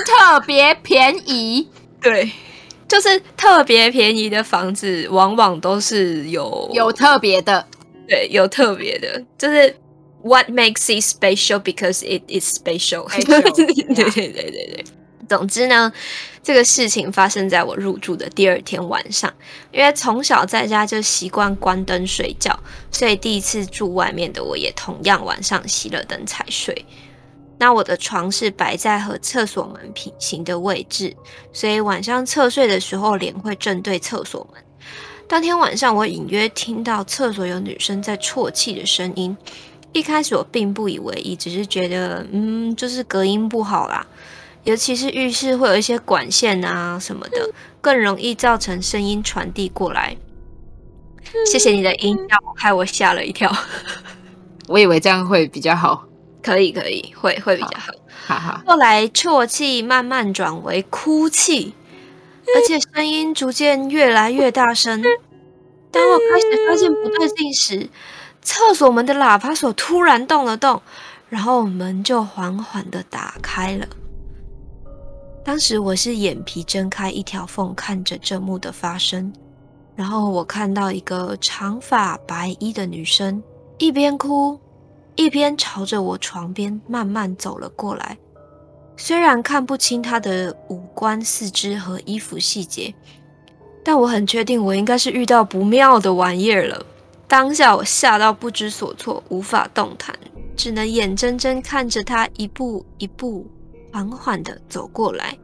特别便宜，对，就是特别便宜的房子，往往都是有有特别的，对，有特别的，就是 what makes it special because it is special，[LAUGHS] 对对对对对。总之呢，这个事情发生在我入住的第二天晚上。因为从小在家就习惯关灯睡觉，所以第一次住外面的我也同样晚上熄了灯才睡。那我的床是摆在和厕所门平行的位置，所以晚上侧睡的时候脸会正对厕所门。当天晚上我隐约听到厕所有女生在啜泣的声音。一开始我并不以为意，只是觉得嗯，就是隔音不好啦。尤其是浴室会有一些管线啊什么的，更容易造成声音传递过来。谢谢你的音效，害我吓了一跳。[LAUGHS] 我以为这样会比较好。可以可以，会会比较好。好好。后来啜泣慢慢转为哭泣，而且声音逐渐越来越大声。当我开始发现不对劲时，厕所门的喇叭锁突然动了动，然后门就缓缓的打开了。当时我是眼皮睁开一条缝，看着这幕的发生，然后我看到一个长发白衣的女生，一边哭，一边朝着我床边慢慢走了过来。虽然看不清他的五官、四肢和衣服细节，但我很确定我应该是遇到不妙的玩意儿了。当下我吓到不知所措，无法动弹，只能眼睁睁看着他一步一步。缓缓地走过来，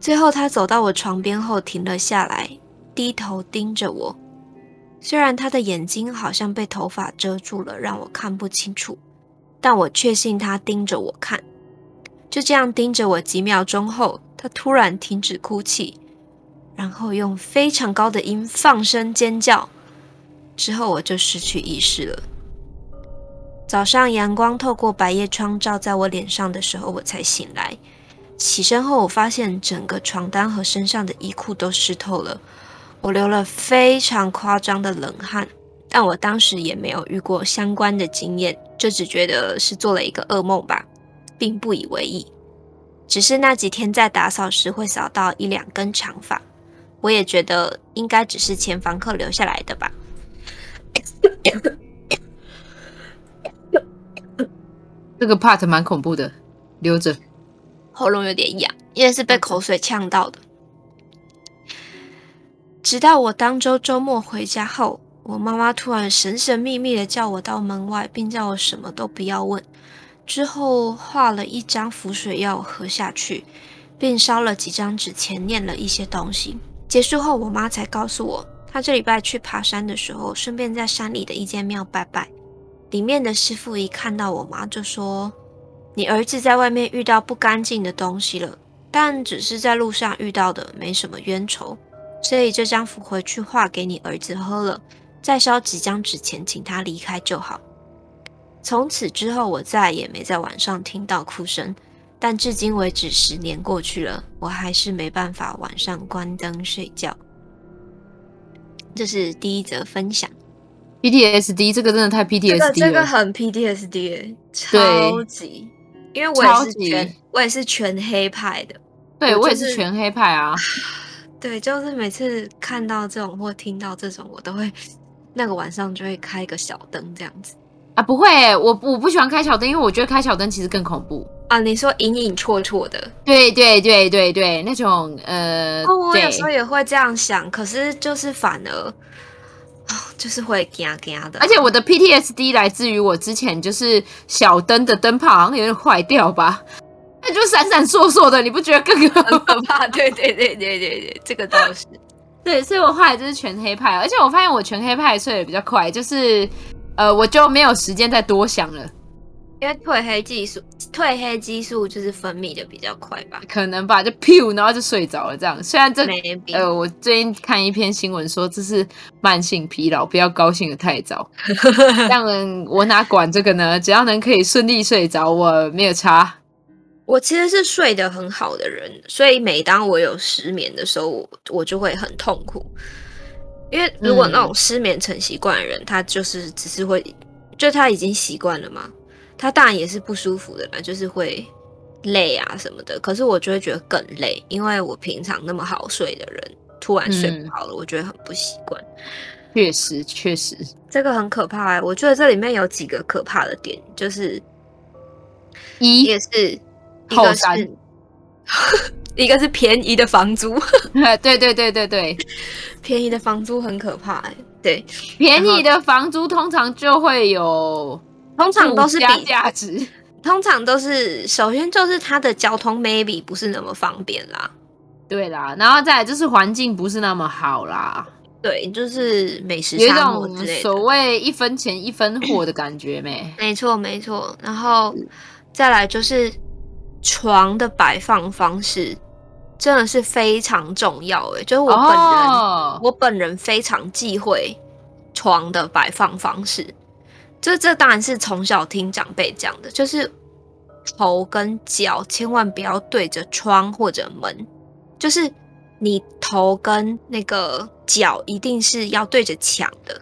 最后他走到我床边后停了下来，低头盯着我。虽然他的眼睛好像被头发遮住了，让我看不清楚，但我确信他盯着我看。就这样盯着我几秒钟后，他突然停止哭泣，然后用非常高的音放声尖叫。之后我就失去意识了。早上阳光透过百叶窗照在我脸上的时候，我才醒来。起身后，我发现整个床单和身上的衣裤都湿透了，我流了非常夸张的冷汗。但我当时也没有遇过相关的经验，就只觉得是做了一个噩梦吧，并不以为意。只是那几天在打扫时会扫到一两根长发，我也觉得应该只是前房客留下来的吧。这个 part 蛮恐怖的，留着。喉咙有点痒，因为是被口水呛到的。直到我当周周末回家后，我妈妈突然神神秘秘的叫我到门外，并叫我什么都不要问。之后画了一张符水要我喝下去，并烧了几张纸钱，念了一些东西。结束后，我妈才告诉我，她这礼拜去爬山的时候，顺便在山里的一间庙拜拜。里面的师傅一看到我妈就说：“你儿子在外面遇到不干净的东西了，但只是在路上遇到的，没什么冤仇，所以这张符回去画给你儿子喝了，再烧几张纸前请他离开就好。从此之后，我再也没在晚上听到哭声。但至今为止，十年过去了，我还是没办法晚上关灯睡觉。这是第一则分享。PTSD 这个真的太 PTSD 了，这个很 PTSD，超级。因为我也是全，我也是全黑派的。对，我，就是，我也是全黑派啊。[SIGHS] 对，就是每次看到这种或听到这种，我都会那个晚上就会开个小灯这样子。啊，不会，我我不喜欢开小灯，因为我觉得开小灯其实更恐怖啊。你说隐隐绰绰的，对对对对对，那种呃，哦，我有时候也会这样想，可是就是反而，哦，就是会惊惊的。而且我的 PTSD 来自于我之前就是小灯的灯泡好像有点坏掉吧，那就闪闪烁烁的，你不觉得更可怕？对对对对对对，这个倒是。对，所以我后来就是全黑派，而且我发现我全黑派睡得比较快，就是。呃，我就没有时间再多想了，因为褪黑激素，褪黑激素就是分泌的比较快吧？可能吧，就噗，然后就睡着了。这样，虽然这.呃，我最近看一篇新闻说这是慢性疲劳，不要高兴的太早。[LAUGHS] 当然，我哪管这个呢？只要能可以顺利睡着，我没有差。我其实是睡得很好的人，所以每当我有失眠的时候，我我就会很痛苦。因为如果那种失眠成习惯的人，嗯，他就是只是会，就他已经习惯了嘛，他当然也是不舒服的嘛，就是会累啊什么的。可是我就会觉得更累，因为我平常那么好睡的人，突然睡不好了，嗯，我觉得很不习惯。确实，确实，这个很可怕欸。我觉得这里面有几个可怕的点，就是一也是一个是 [LAUGHS] 一个是便宜的房租，[LAUGHS] [LAUGHS] 对对对对对。便宜的房租很可怕哎，对，便宜的房租通常就会有，通常都是比价值，通常都是首先就是它的交通 maybe 不是那么方便啦，对啦，然后再来就是环境不是那么好啦，对，就是美食沙漠之类的，有一种所谓一分钱一分货的感觉没？没错没错，然后再来就是床的摆放方式。真的是非常重要诶，就是我本人，oh. 我本人非常忌讳床的摆放方式。这这当然是从小听长辈讲的，就是头跟脚千万不要对着窗或者门，就是你头跟那个脚一定是要对着墙的，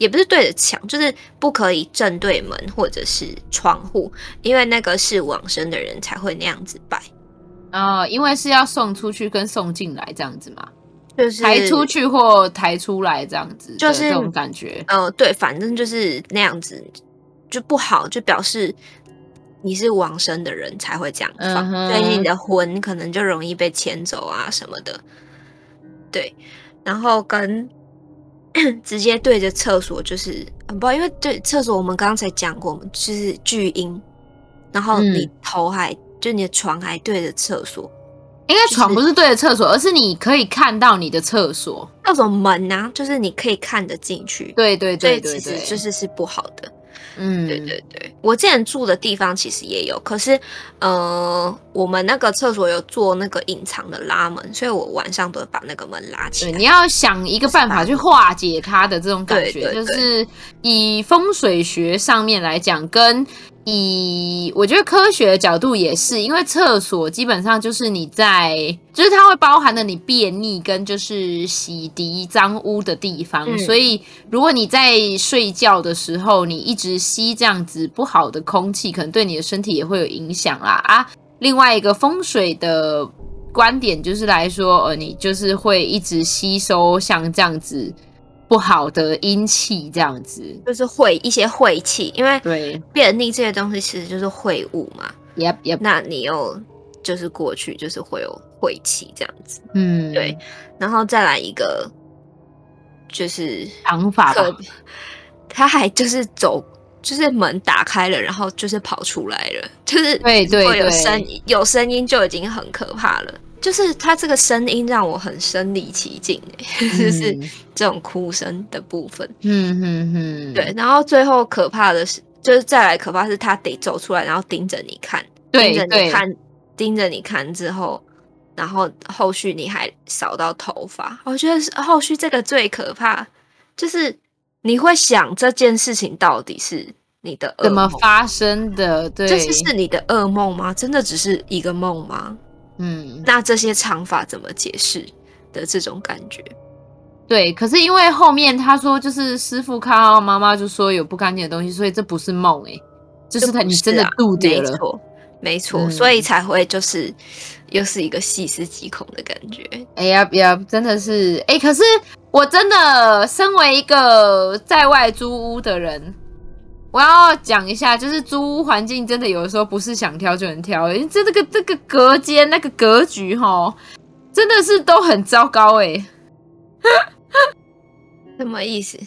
也不是对着墙，就是不可以正对门或者是窗户，因为那个是往生的人才会那样子摆。啊、哦，因为是要送出去跟送进来这样子嘛，就是抬出去或抬出来这样子，就是这种感觉。呃，对，反正就是那样子就不好，就表示你是往生的人才会这样放，所以你的魂可能就容易被牵走啊什么的。对，然后跟直接对着厕所就是很不好，因为对厕所我们刚刚才讲过，我们就是巨婴，然后你头还。嗯就你的床还对着厕所，应该床不是对着厕所，而是你可以看到你的厕所那种门啊，就是你可以看得进去。对对对对对，其实就是是不好的。嗯，对对对，我之前住的地方其实也有，可是呃，我们那个厕所有做那个隐藏的拉门，所以我晚上都会把那个门拉起来。你要想一个办法去化解它的这种感觉，对对对，就是以风水学上面来讲，跟。以我觉得科学的角度也是，因为厕所基本上就是你在，就是它会包含了你便溺跟就是洗涤脏污的地方，嗯，所以如果你在睡觉的时候你一直吸这样子不好的空气，可能对你的身体也会有影响啦啊。另外一个风水的观点就是来说，呃，你就是会一直吸收像这样子。不好的阴气这样子，就是晦一些晦气，因为对便溺这些东西其实就是秽物嘛。Yep, yep. 那你又就是过去就是会有晦气这样子，嗯，对。然后再来一个，就是长法吧，他还就是走，就是门打开了，然后就是跑出来了，就是对对对，有声音，有声音就已经很可怕了。就是他这个声音让我很身临其境，[LAUGHS] 嗯，就是这种哭声的部分。嗯嗯嗯，对。然后最后可怕的是，就是再来可怕是他得走出来，然后盯着你看，盯着你看，盯着你看之后，然后后续你还扫到头发，我觉得是后续这个最可怕，就是你会想这件事情到底是你的怎么发生的？对，这是是你的噩梦吗？真的只是一个梦吗？嗯，那这些长发怎么解释的这种感觉？对，可是因为后面他说，就是师傅看到妈妈就说有不干净的东西，所以这不是梦哎、欸，就是他你真的度掉了，没错，没错、嗯，所以才会就是又是一个细思极恐的感觉。哎呀呀，真的是哎、欸，可是我真的身为一个在外租屋的人。我要讲一下，就是租屋环境真的有的时候不是想挑就能挑，因为这这个这个隔间那个格局哈，真的是都很糟糕哎。[LAUGHS] 什么意思？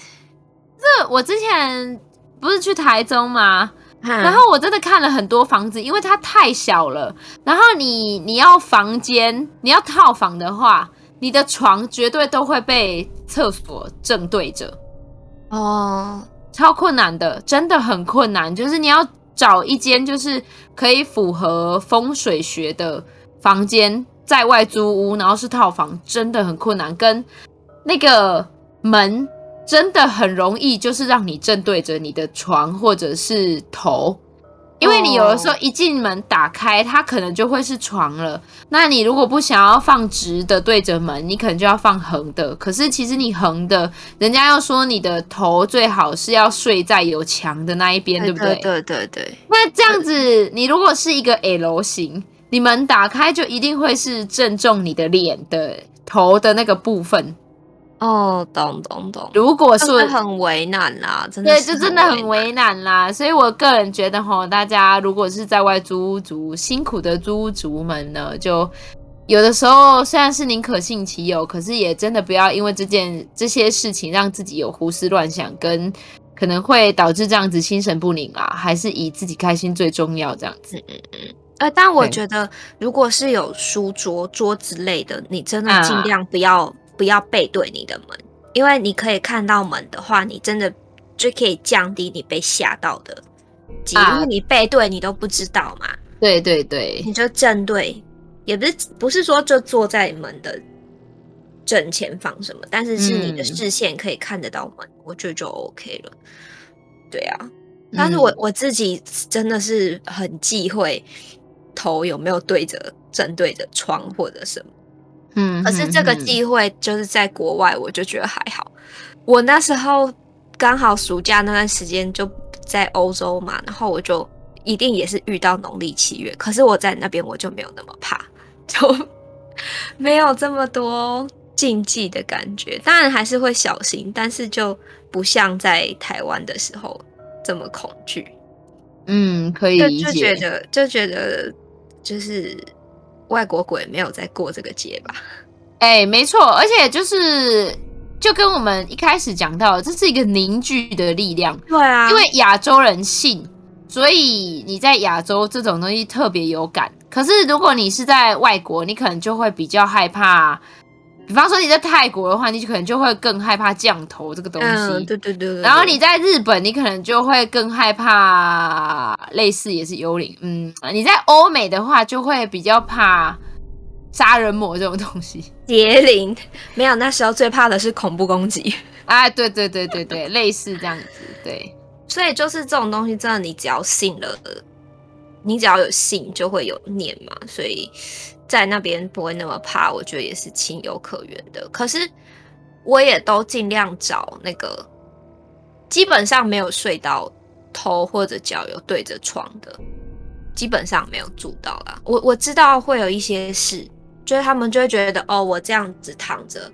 这我之前不是去台中吗？然后我真的看了很多房子，因为它太小了。然后你你要房间，你要套房的话，你的床绝对都会被厕所正对着。哦。超困难的，真的很困难。就是你要找一间就是可以符合风水学的房间，在外租屋，然后是套房，真的很困难。跟那个门真的很容易，就是让你正对着你的床或者是头。因为你有的时候一进门打开，它可能就会是床了。那你如果不想要放直的对着门，你可能就要放横的。可是其实你横的，人家要说你的头最好是要睡在有墙的那一边，对不对？对对对。那这样子，你如果是一个 L 型，你门打开就一定会是正中你的脸的头的那个部分。哦，懂懂懂。如果是很为难啦，真的对，就真的很为难啦。所以我个人觉得吼，大家如果是在外租屋族，辛苦的租屋族们呢，就有的时候虽然是宁可信其有，可是也真的不要因为这件这些事情让自己有胡思乱想，跟可能会导致这样子心神不宁啊。还是以自己开心最重要，这样子。嗯嗯嗯。呃，但我觉得如果是有书桌、桌之类的，你真的尽量不要。啊不要背对你的门，因为你可以看到门的话，你真的就可以降低你被吓到的几率。因为你背对你都不知道嘛。对对对，你就正对，也不是不是说就坐在门的正前方什么，但是是你的视线可以看得到门，嗯、我觉得就 OK 了。对啊，但是我、嗯、我自己真的是很忌讳头有没有对着正对着窗或者什么。嗯，可是这个机会就是在国外，我就觉得还好。我那时候刚好暑假那段时间就在欧洲嘛，然后我就一定也是遇到农历七月。可是我在那边我就没有那么怕，[LAUGHS] 就没有这么多禁忌的感觉。当然还是会小心，但是就不像在台湾的时候这么恐惧。嗯，可以理解。就觉得就觉得就是。外国鬼没有在过这个节吧？哎、欸，没错，而且就是就跟我们一开始讲到的，这是一个凝聚的力量。对啊，因为亚洲人信，所以你在亚洲这种东西特别有感。可是如果你是在外国，你可能就会比较害怕。比方说你在泰国的话，你就可能就会更害怕降头这个东西。嗯，对对对，对。然后你在日本，你可能就会更害怕类似也是幽灵。嗯，你在欧美的话，就会比较怕杀人魔这种东西。邪灵 [LAUGHS] 没有，那时候最怕的是恐怖攻击。哎，[LAUGHS] 对对对对对，类似这样子。对，所以就是这种东西，真的你只要信了，你只要有信，就会有念嘛。所以。在那边不会那么怕，我觉得也是情有可原的。可是我也都尽量找那个基本上没有睡到头或者脚有对着床的，基本上没有住到啦。我我知道会有一些事，就是他们就会觉得哦，我这样子躺着，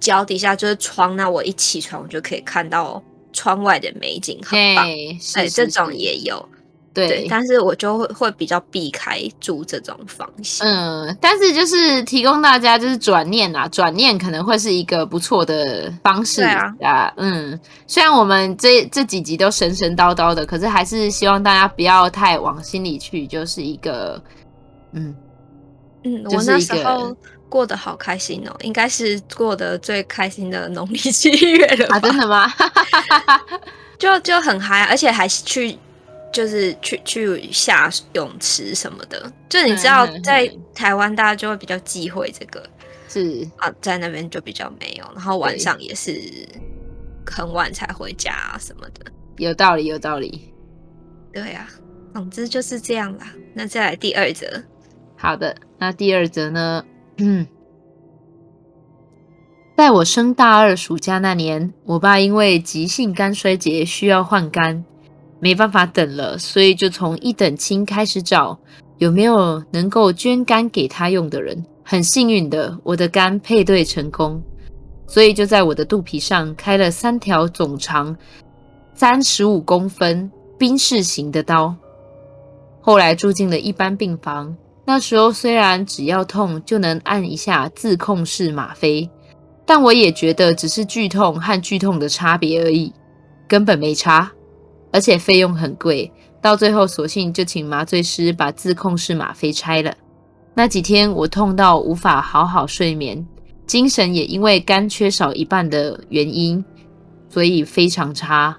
脚底下就是床，那我一起床我就可以看到窗外的美景，很棒。哎，这种也有。对，对，但是我就会会比较避开住这种房型。嗯，但是就是提供大家就是转念啊，转念可能会是一个不错的方式啊，啊。嗯，虽然我们这这几集都神神叨叨的，可是还是希望大家不要太往心里去，就是一个，嗯嗯，我那时候过得好开心哦，应该是过得最开心的农历七月了吧？啊，真的吗？[LAUGHS] 就就很嗨，而且还是去。就是去去下泳池什么的。就你知道，在台湾大家就会比较忌讳这个，是啊，在那边就比较没有。然后晚上也是很晚才回家啊什么的。有道理，有道理。对啊，总之就是这样啦。那再来第二则。好的，那第二则呢？嗯。在我升大二暑假那年，我爸因为急性肝衰竭需要换肝，没办法等了，所以就从一等亲开始找有没有能够捐肝给他用的人。很幸运的，我的肝配对成功，所以就在我的肚皮上开了三条总长三十五公分冰士型的刀。后来住进了一般病房，那时候虽然只要痛就能按一下自控式吗啡。但我也觉得只是剧痛和剧痛的差别而已，根本没差，而且费用很贵。到最后，索性就请麻醉师把自控式吗啡拆了。那几天我痛到无法好好睡眠，精神也因为肝缺少一半的原因，所以非常差，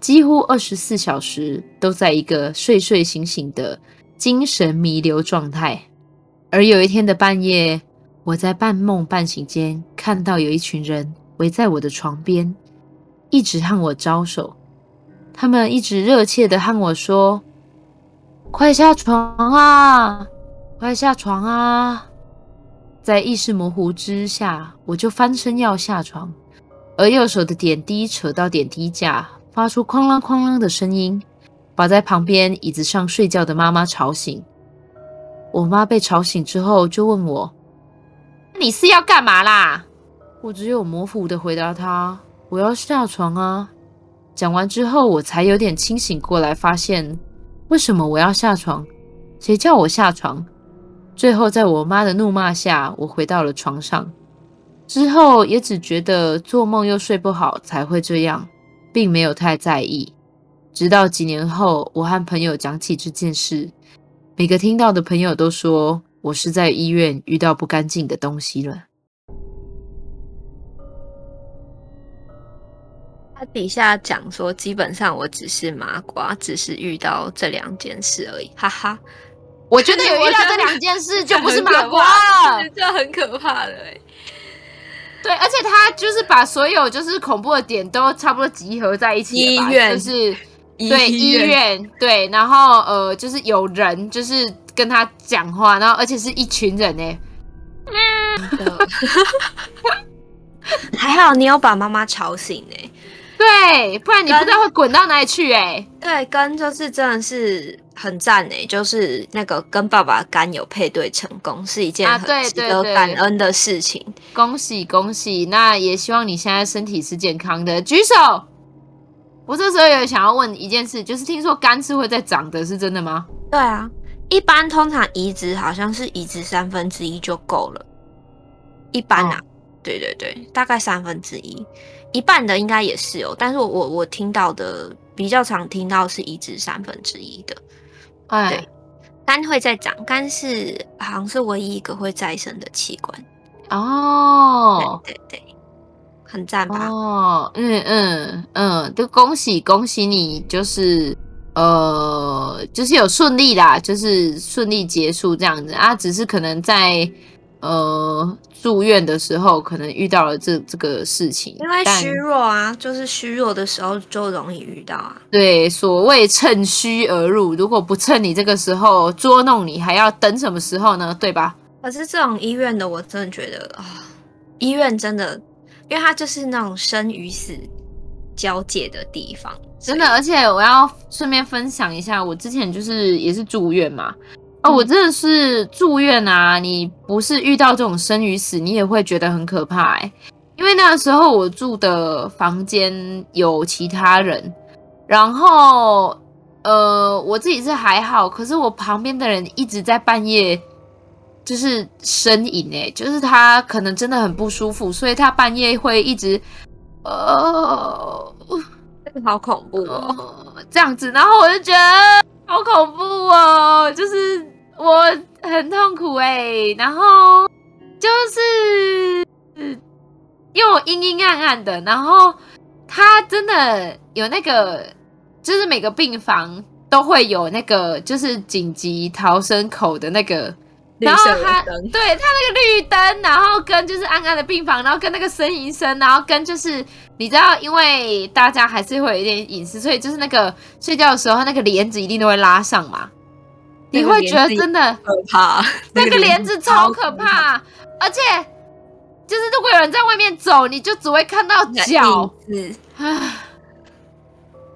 几乎二十四小时都在一个睡睡醒醒的精神弥留状态。而有一天的半夜，我在半梦半醒间看到有一群人围在我的床边，一直和我招手。他们一直热切地和我说：“快下床啊，快下床啊！”在意识模糊之下，我就翻身要下床，而右手的点滴扯到点滴架，发出哐啷哐啷的声音，把在旁边椅子上睡觉的妈妈吵醒。我妈被吵醒之后，就问我。你是要干嘛啦？我只有模糊的回答她：“我要下床啊。”讲完之后，我才有点清醒过来，发现为什么我要下床？谁叫我下床？最后，在我妈的怒骂下，我回到了床上。之后也只觉得做梦又睡不好才会这样，并没有太在意。直到几年后，我和朋友讲起这件事，每个听到的朋友都说。我是在医院遇到不干净的东西了。他底下讲说，基本上我只是麻瓜，只是遇到这两件事而已，哈哈。[LAUGHS] 我觉得有遇到这两件事就不是麻瓜，这很可怕的哎。对，而且他就是把所有就是恐怖的点都差不多集合在一起，医院就是对医院对，然后呃就是有人就是。跟他讲话，然后而且是一群人呢。[LAUGHS] 还好你有把妈妈吵醒呢。对，不然你不知道会滚到哪里去哎。对，跟就是真的是很赞哎，就是那个跟爸爸肝有配对成功，是一件很值得感恩的事情。啊、恭喜恭喜！那也希望你现在身体是健康的，举手。我这时候有想要问一件事，就是听说肝是会再长的，是真的吗？对啊。一般通常移植好像是移植三分之一就够了，一般啊，哦、对对对，大概三分之一，一半的应该也是有。但是我我我听到的比较常听到是移植三分之一的，哎，对，肝会再长，肝是好像是唯一一个会再生的器官哦，对对对，很赞吧？哦，嗯嗯嗯，就恭喜恭喜你，就是。呃，就是有顺利啦，就是顺利结束这样子啊，只是可能在呃住院的时候，可能遇到了这这个事情，因为虚弱啊，就是虚弱的时候就容易遇到啊。对，所谓趁虚而入，如果不趁你这个时候捉弄你，还要等什么时候呢？对吧？可是这种医院的，我真的觉得啊，医院真的，因为它就是那种生与死交界的地方。真的，而且我要顺便分享一下，我之前就是也是住院嘛。哦，我真的是住院啊！你不是遇到这种生与死，你也会觉得很可怕欸。因为那个时候我住的房间有其他人，然后呃，我自己是还好，可是我旁边的人一直在半夜就是呻吟欸，就是他可能真的很不舒服，所以他半夜会一直呃。好恐怖哦，这样子，然后我就觉得好恐怖哦，就是我很痛苦哎，然后就是又阴阴暗暗的，然后他真的有那个，就是每个病房都会有那个就是紧急逃生口的那个。然后他对他那个绿灯，然后跟就是安安的病房，然后跟那个呻吟声，然后跟就是你知道，因为大家还是会有一点隐私，所以就是那个睡觉的时候，那个帘子一定都会拉上嘛。你会觉得真的可怕，那个帘子超可怕，而且就是如果有人在外面走，你就只会看到脚，啊，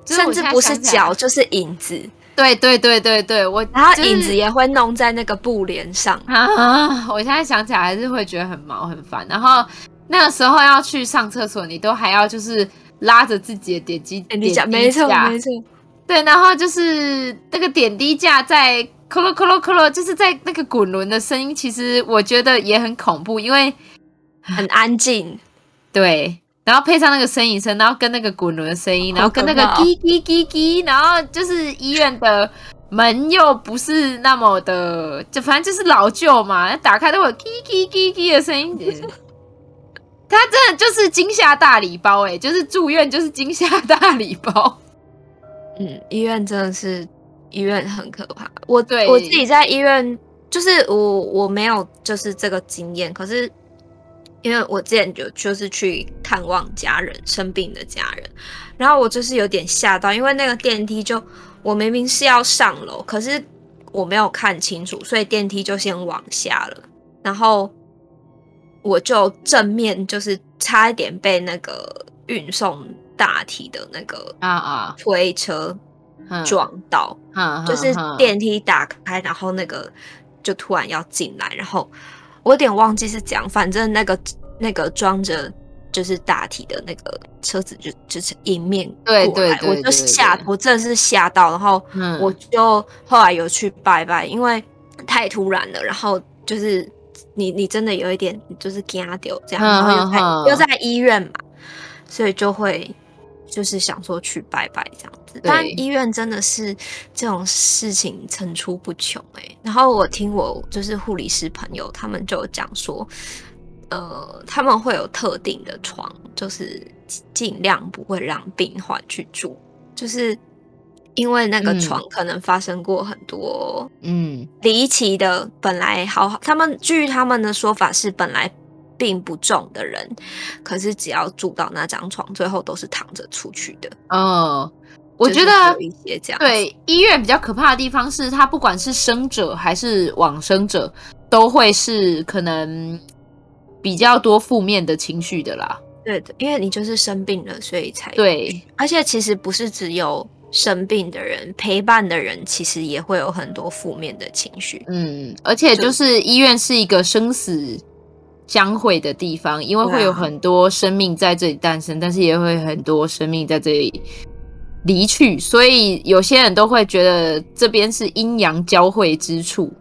甚至不是脚就是影子。对对对对对，我然后影子也会弄在那个布帘上啊！[LAUGHS] 我现在想起来还是会觉得很毛很烦。然后那个时候要去上厕所，你都还要就是拉着自己的点击点滴架，没错没错。对，然后就是那个点滴架在咯咯咯咯咯咯，就是在那个滚轮的声音，其实我觉得也很恐怖，因为很安静。对。然后配上那个呻吟声，然后跟那个滚轮的声音，然后跟那个叽叽叽叽，然后就是医院的门又不是那么的，就反正就是老旧嘛，打开都会有叽叽叽叽的声音。[LAUGHS] 他真的就是惊吓大礼包哎，就是住院就是惊吓大礼包。[LAUGHS] 嗯，医院真的是医院很可怕。我对我自己在医院，就是我我没有就是这个经验，可是。因为我之前就就是去探望家人生病的家人，然后我就是有点吓到，因为那个电梯就我明明是要上楼，可是我没有看清楚，所以电梯就先往下了，然后我就正面就是差一点被那个运送大体的那个啊啊。推车撞到，就是电梯打开，然后那个就突然要进来，然后。我有点忘记是怎样，反正那个那个装着就是大体的那个车子就就是迎面过来，对对对对对，我就吓，我真的是吓到，然后我就后来有去拜拜，因为太突然了，然后就是你你真的有一点就是惊掉这样，然后又在又在医院嘛，所以就会就是想说去拜拜这样子。但医院真的是这种事情层出不穷哎、欸，然后我听我就是护理师朋友他们就讲说，呃，他们会有特定的床，就是尽量不会让病患去住，就是因为那个床可能发生过很多嗯。离奇的，本来好好，他们据他们的说法是本来病不重的人，可是只要住到那张床，最后都是躺着出去的哦。我觉得对医院比较可怕的地方是，他不管是生者还是往生者，都会是可能比较多负面的情绪的啦。对的，因为你就是生病了，所以才对。而且其实不是只有生病的人，陪伴的人其实也会有很多负面的情绪。嗯，而且就是医院是一个生死相会的地方，因为会有很多生命在这里诞生，但是也会很多生命在这里。离去，所以有些人都会觉得这边是阴阳交汇之处，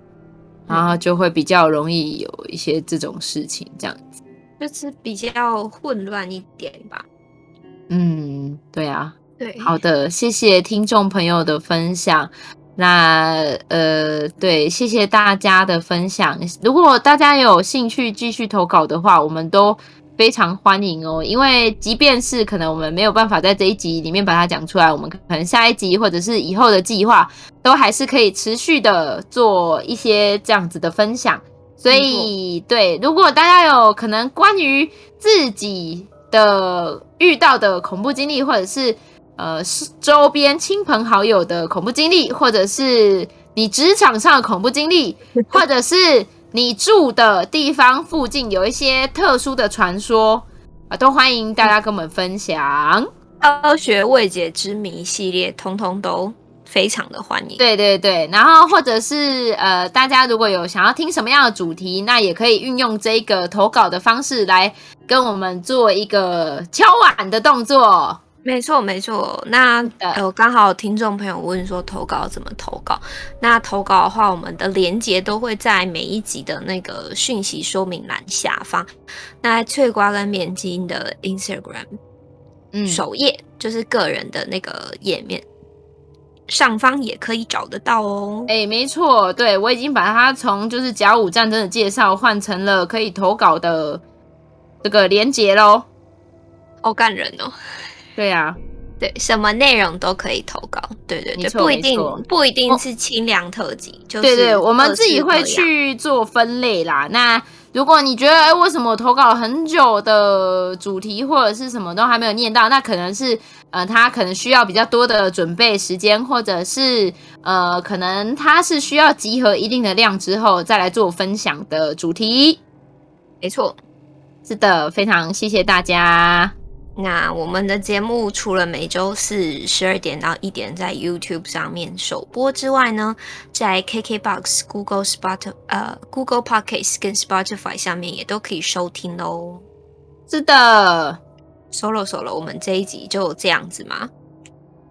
然后就会比较容易有一些这种事情，这样子就是比较混乱一点吧。嗯，对啊，对，好的，谢谢听众朋友的分享。那呃，对，谢谢大家的分享。如果大家有兴趣继续投稿的话，我们都。非常欢迎哦，因为即便是可能我们没有办法在这一集里面把它讲出来，我们可能下一集或者是以后的计划，都还是可以持续的做一些这样子的分享。所以，对，如果大家有可能关于自己的遇到的恐怖经历，或者是呃周边亲朋好友的恐怖经历，或者是你职场上的恐怖经历，[LAUGHS] 或者是。你住的地方附近有一些特殊的传说啊，都欢迎大家跟我们分享。科学未解之谜系列，通通都非常的欢迎。对对对，然后或者是呃，大家如果有想要听什么样的主题，那也可以运用这个投稿的方式来跟我们做一个敲碗的动作。没错，没错。那呃，刚好听众朋友问说投稿怎么投稿？那投稿的话，我们的连接都会在每一集的那个讯息说明栏下方。那翠瓜跟绵晶的 Instagram 首页，嗯，就是个人的那个页面上方也可以找得到哦。哎，没错，对，我已经把它从就是甲午战争的介绍换成了可以投稿的这个连结喽。好感人哦。对呀、啊，对，什么内容都可以投稿。对对对，不一定不一定是清凉特辑，就是对对，我们自己会去做分类啦。那如果你觉得，哎，为什么我投稿很久的主题或者是什么都还没有念到，那可能是呃，他可能需要比较多的准备时间，或者是呃，可能他是需要集合一定的量之后再来做分享的主题。没错，是的，非常谢谢大家。那我们的节目除了每周四十二点到一点在 YouTube 上面首播之外呢，在 KKBox、Google Spot、呃 Google Podcast 跟 Spotify 上面也都可以收听哦。是的，Solo Solo，我们这一集就这样子嘛，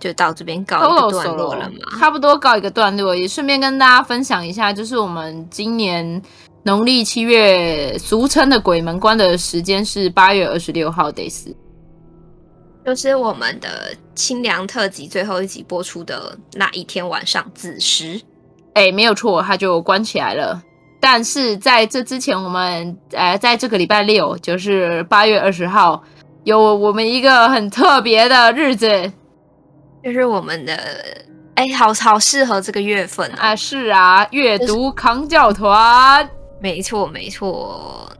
就到这边告一个段落了嘛，差不多告一个段落，也顺便跟大家分享一下，就是我们今年农历七月俗称的鬼门关的时间是八月二十六号得死。就是我们的清凉特辑最后一集播出的那一天晚上子时，哎，没有错，它就关起来了。但是在这之前，我们呃，在这个礼拜六，就是八月二十号，有我们一个很特别的日子，就是我们的哎，好好适合这个月份啊！啊是啊，阅读扛教团，没错没错，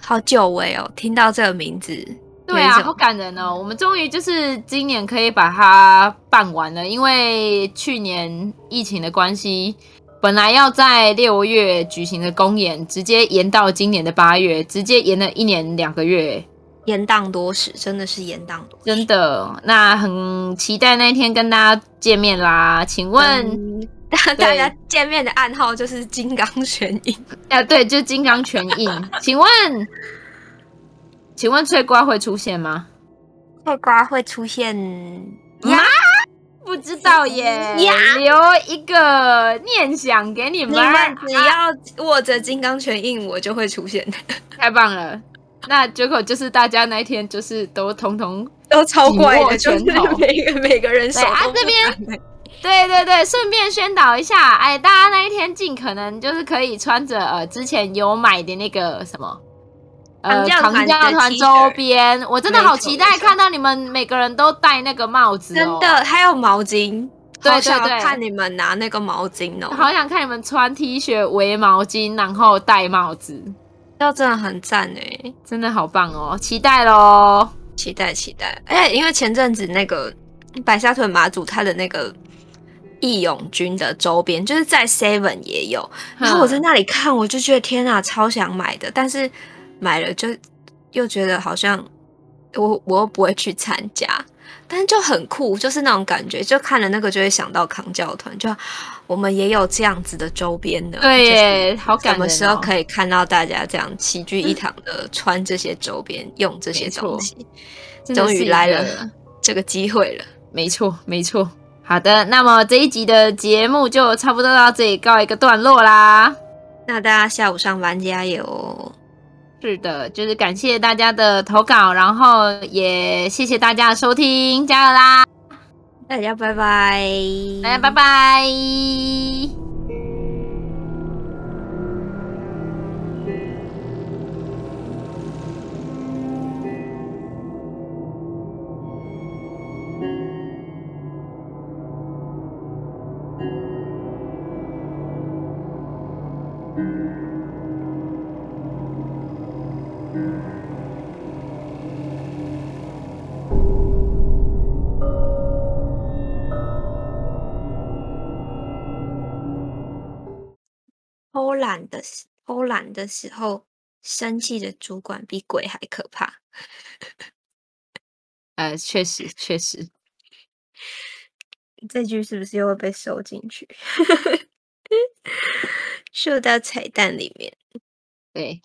好久违哦，听到这个名字。对啊，好感人哦！我们终于就是今年可以把它办完了，因为去年疫情的关系，本来要在六月举行的公演，直接延到今年的八月，直接延了一年两个月，延宕多时，真的是延宕多时，真的。那很期待那一天跟大家见面啦！请问，嗯、大家见面的暗号就是金刚拳印啊？对，就是金刚拳印。请问。请问翠瓜会出现吗？翠瓜会出现呀？不知道耶。呀，留一个念想给你们，你们只要握着金刚拳印，我就会出现。太棒了！那结果就是大家那一天就是都通通都超怪的，就是每个每个人手都啊这边，对对对，顺便宣导一下，哎，大家那一天尽可能就是可以穿着呃之前有买的那个什么。呃，扛教团周边，我真的好期待看到你们每个人都戴那个帽子，哦，真的，还有毛巾，对对对，看你们拿那个毛巾哦，好想看你们穿 T 恤围毛巾，然后戴帽子，要真的很赞哎，真的好棒哦，期待喽，期待期待，哎，因为前阵子那个白沙屯马祖他的那个义勇军的周边，就是在 Seven 也有，然后我在那里看，我就觉得天啊，超想买的，但是。买了就又觉得好像我我又不会去参加，但是就很酷，就是那种感觉，就看了那个就会想到扛教团，就我们也有这样子的周边的，对耶，好感人哦。什么时候可以看到大家这样齐聚一堂的穿这些周边，嗯、用这些东西？终于来了这个机会了，没错没错。好的，那么这一集的节目就差不多到这里告一个段落啦。那大家下午上班加油。是的，就是感谢大家的投稿，然后也谢谢大家的收听，加油啦！大家拜拜，大家拜拜。懒的偷懒的时候，生气的主管比鬼还可怕。呃，确实确实，[LAUGHS] 这句是不是又会被收进去？[LAUGHS] 收到彩蛋里面。对，